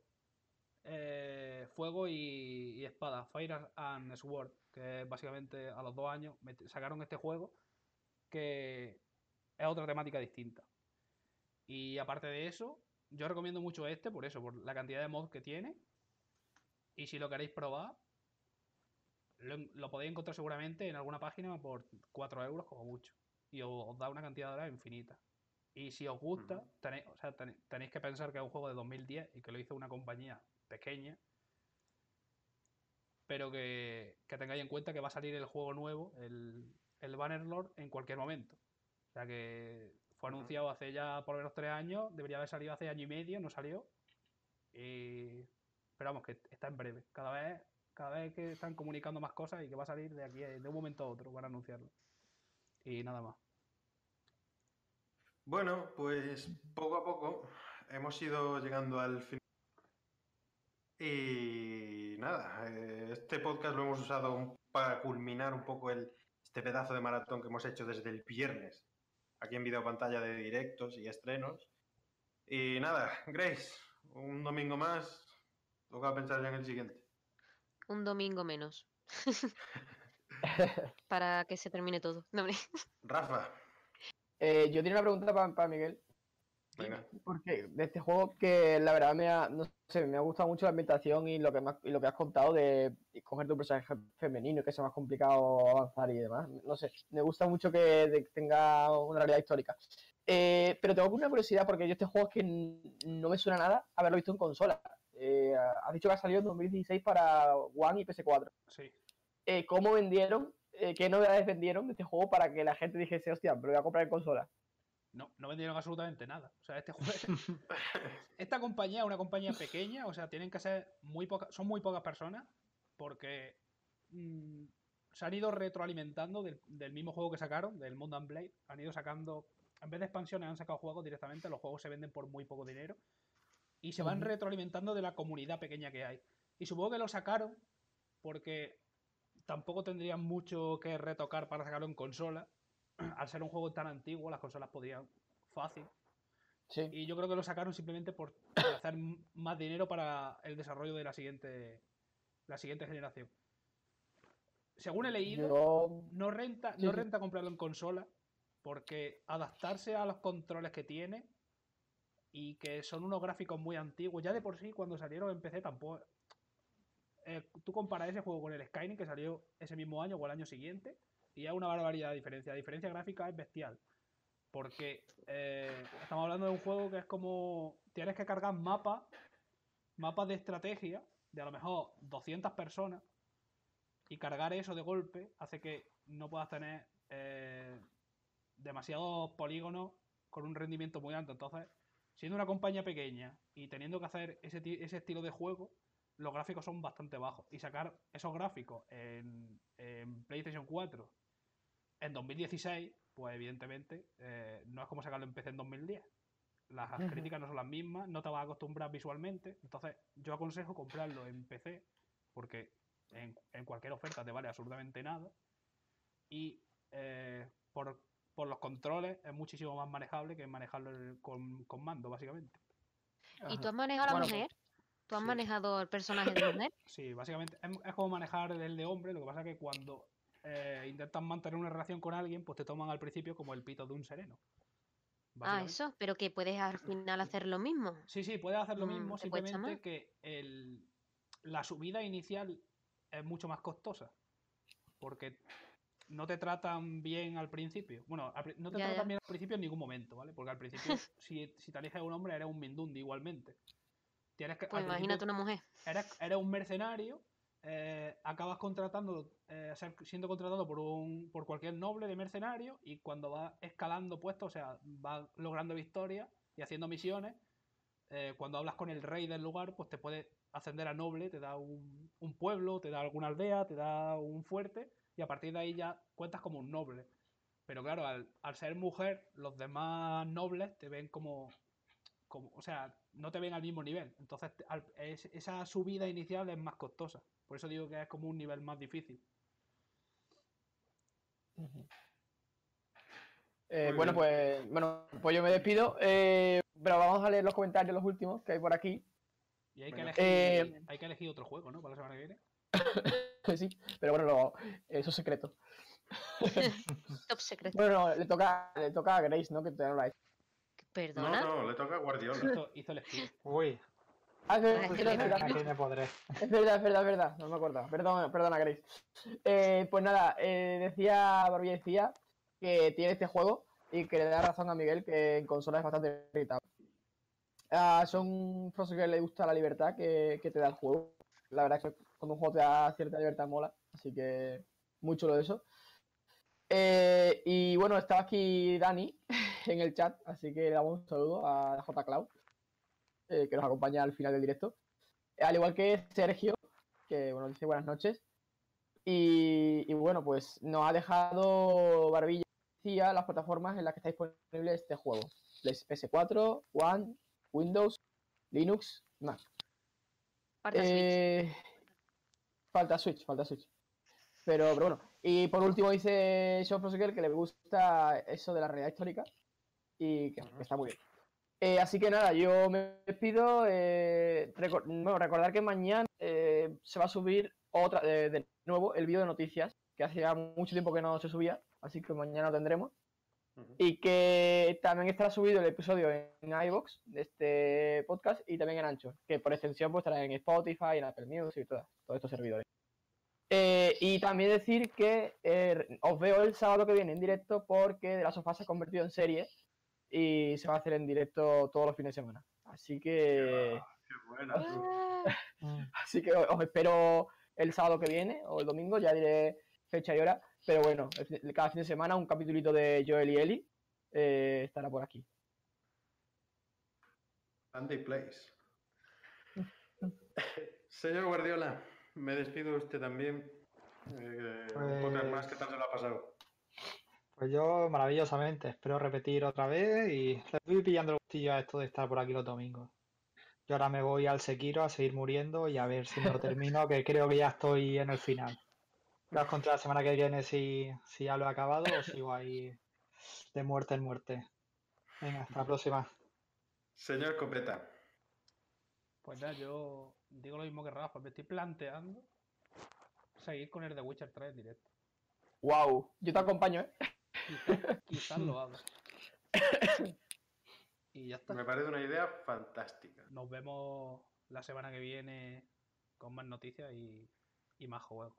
eh, Fuego y, Espada, Fire and Sword, que básicamente a los dos años sacaron este juego que es otra temática distinta. Y aparte de eso, yo recomiendo mucho este por eso, por la cantidad de mods que tiene. Y si lo queréis probar, lo, lo podéis encontrar seguramente en alguna página por 4 euros como mucho. Y os, da una cantidad de horas infinita. Y si os gusta, tenéis, o sea, tenéis, que pensar que es un juego de 2010 y que lo hizo una compañía pequeña. Pero que, que tengáis en cuenta que va a salir el juego nuevo, el, el Bannerlord, en cualquier momento. O sea que fue anunciado hace ya por lo menos tres años, debería haber salido hace año y medio, no salió. Y... Pero vamos, que está en breve. Cada vez, cada vez que están comunicando más cosas y que va a salir de aquí de un momento a otro, van a anunciarlo. Y nada más. Bueno, pues poco a poco hemos ido llegando al final. Y nada, eh, este podcast lo hemos usado para culminar un poco el, este pedazo de maratón que hemos hecho desde el viernes, aquí en video pantalla de directos y estrenos. Y nada, Grace, un domingo más, toca pensar ya en el siguiente. Un domingo menos. Para que se termine todo. No. Rafa, Eh, yo tenía una pregunta para Miguel. venga. Porque de este juego que la verdad me ha, no sé, me ha gustado mucho la ambientación y lo que, has- y lo que has contado de coger tu personaje femenino, que sea más complicado avanzar y demás. No sé, me gusta mucho que de- tenga una realidad histórica. Eh, pero tengo una curiosidad porque yo este juego es que no me suena nada haberlo visto en consola. Eh, has dicho que ha salido en 2016 para One y PS4. Sí. Eh, ¿Cómo vendieron? Eh, ¿Qué novedades vendieron de este juego para que la gente dijese, hostia, pero voy a comprar en consola? No, no vendieron absolutamente nada. O sea, este juego. Esta compañía es una compañía pequeña, o sea, tienen que ser muy pocas. Son muy pocas personas. Porque mm, se han ido retroalimentando del, del mismo juego que sacaron, del Mountain and Blade. Han ido sacando, en vez de expansiones, han sacado juegos directamente. Los juegos se venden por muy poco dinero. Y se van retroalimentando de la comunidad pequeña que hay. Y supongo que lo sacaron porque tampoco tendrían mucho que retocar para sacarlo en consola. Al ser un juego tan antiguo, las consolas podrían fácil. Sí. Y yo creo que lo sacaron simplemente por hacer más dinero para el desarrollo de la siguiente, la siguiente generación. Según he leído, Yo. no renta, Sí, no renta comprarlo en consola porque adaptarse a los controles que tiene y que son unos gráficos muy antiguos, ya de por sí cuando salieron en PC tampoco... eh, tú comparas ese juego con el Skyrim que salió ese mismo año o el año siguiente y hay una barbaridad de diferencia. La diferencia gráfica es bestial. Porque eh, estamos hablando de un juego que es como... Tienes que cargar mapas, mapas de estrategia, de a lo mejor 200 personas, y cargar eso de golpe hace que no puedas tener eh, demasiados polígonos con un rendimiento muy alto. Entonces, siendo una compañía pequeña y teniendo que hacer ese, ese estilo de juego, los gráficos son bastante bajos. Y sacar esos gráficos en, en PlayStation 4 en 2016, pues evidentemente eh, no es como sacarlo en PC en 2010. Las críticas no son las mismas, no te vas a acostumbrar visualmente. Entonces, yo aconsejo comprarlo en PC porque en, en cualquier oferta te vale absolutamente nada. Y eh, por, por los controles es muchísimo más manejable que manejarlo con, con mando, básicamente. ¿Y Ajá. tú has manejado a la Bueno, pues? ¿Tú has sí. manejado el personaje de mujer? Sí, básicamente es, como manejar el de hombre, lo que pasa es que cuando eh, intentan mantener una relación con alguien, pues te toman al principio como el pito de un sereno. Ah, eso, pero que puedes al final hacer lo mismo. Sí, sí, puedes hacer lo Mm, mismo, ¿te cuesta simplemente que el, la subida inicial es mucho más costosa. Porque no te tratan bien al principio. Bueno, al no te Ya, tratan ya. bien al principio en ningún momento, ¿vale? Porque al principio, si, si te eliges un hombre, eres un mindundi igualmente. Tienes que, Pues imagínate una mujer. eres, eres un mercenario, eh, acabas contratando, eh, siendo contratado por, un, por cualquier noble de mercenario y cuando vas escalando puestos, o sea, vas logrando victorias y haciendo misiones, eh, cuando hablas con el rey del lugar, pues te puede ascender a noble, te da un, un pueblo, te da alguna aldea, te da un fuerte y a partir de ahí ya cuentas como un noble. Pero claro, al, al ser mujer, los demás nobles te ven como, como, o sea, no te ven al mismo nivel. Entonces, te- al- es- esa subida inicial es más costosa. Por eso digo que es como un nivel más difícil. Eh, bueno, pues, bueno, pues yo me despido. eh, pero vamos a leer los comentarios, los últimos que hay por aquí. Y hay que elegir, Eh, hay que elegir otro juego, ¿no? Para la semana que viene. sí, pero bueno, lo- eso es secreto. Top secreto. Bueno, no, le toca, le toca a Grace, ¿no? Que todavía no lo ha hecho. No, Perdona. no, le toca a Guardiola. Hizo, hizo el speed. Uy, Ah, es verdad, Ay, es qué verdad, es verdad. aquí me podré. Es verdad, es verdad, es verdad, no me acuerdo. Perdón, perdona, Grace. Eh, pues nada, eh, decía, Barbie decía que tiene este juego y que le da razón a Miguel que en consola es bastante irritable. Son Frost que le gusta la libertad que, que te da el juego. La verdad es que cuando un juego te da cierta libertad mola, así que muy chulo eso. Eh, y bueno, estaba aquí Dani en el chat, así que le damos un saludo a J. Cloud, eh, que nos acompaña al final del directo. Al igual que Sergio, que bueno, dice buenas noches. Y, y bueno, pues nos ha dejado Barbilla decía, las plataformas en las que está disponible este juego. Play- PS4, One, Windows, Linux, Mac. Falta Switch. Eh, falta Switch, falta Switch. Pero, pero bueno. Y por último dice Sean que le gusta eso de la realidad histórica y que, que está muy bien. Eh, así que nada, yo me despido. eh, recor- bueno, recordar que mañana eh, se va a subir otra de nuevo el vídeo de noticias, que hacía mucho tiempo que no se subía, así que mañana lo tendremos. Y que también estará subido el episodio en iVoox de este podcast y también en Ancho, que por extensión pues estará en Spotify, en Apple Music y todas- todos estos servidores. Eh, y también decir que eh, os veo el sábado que viene en directo porque de la sofá se ha convertido en serie y se va a hacer en directo todos los fines de semana. Así que, Qué buena. Ah, así que os espero el sábado que viene o el domingo, ya diré fecha y hora. Pero bueno, cada fin de semana un capitulito de Joel y Eli eh, estará por aquí. Sunday Place. Señor Guardiola, me despido de usted también. Eh, Pues- Un podcast más, ¿qué tal se lo ha pasado? Pues yo maravillosamente, espero repetir otra vez y le estoy pillando el gustillo a esto de estar por aquí los domingos. Yo ahora me voy al Sekiro a seguir muriendo y a ver si me lo termino, que creo que ya estoy en el final. Ya os contaré la semana que viene si, si ya lo he acabado o sigo ahí de muerte en muerte. Venga, hasta la próxima. Señor Copeta, Pues nada, yo digo lo mismo que Rafa, me estoy planteando seguir con el The Witcher 3 en directo. Wow, yo te acompaño, ¿eh? Quizás, quizás lo haga. Y ya está. me parece una idea fantástica. Nos vemos la semana que viene con más noticias y, y más juegos.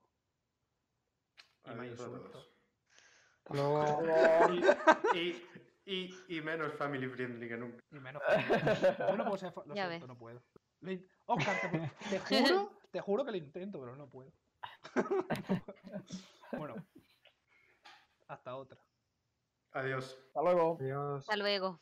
Y más Adiós insultos. Y, y, y menos family friendly que nunca. Y menos. familia. Yo no puedo ser. Lo Ya siento, ves. no puedo. Oscar, te, te juro, te juro que lo intento, pero no puedo. bueno. Hasta otra. Adiós. Hasta luego. Adiós. Hasta luego.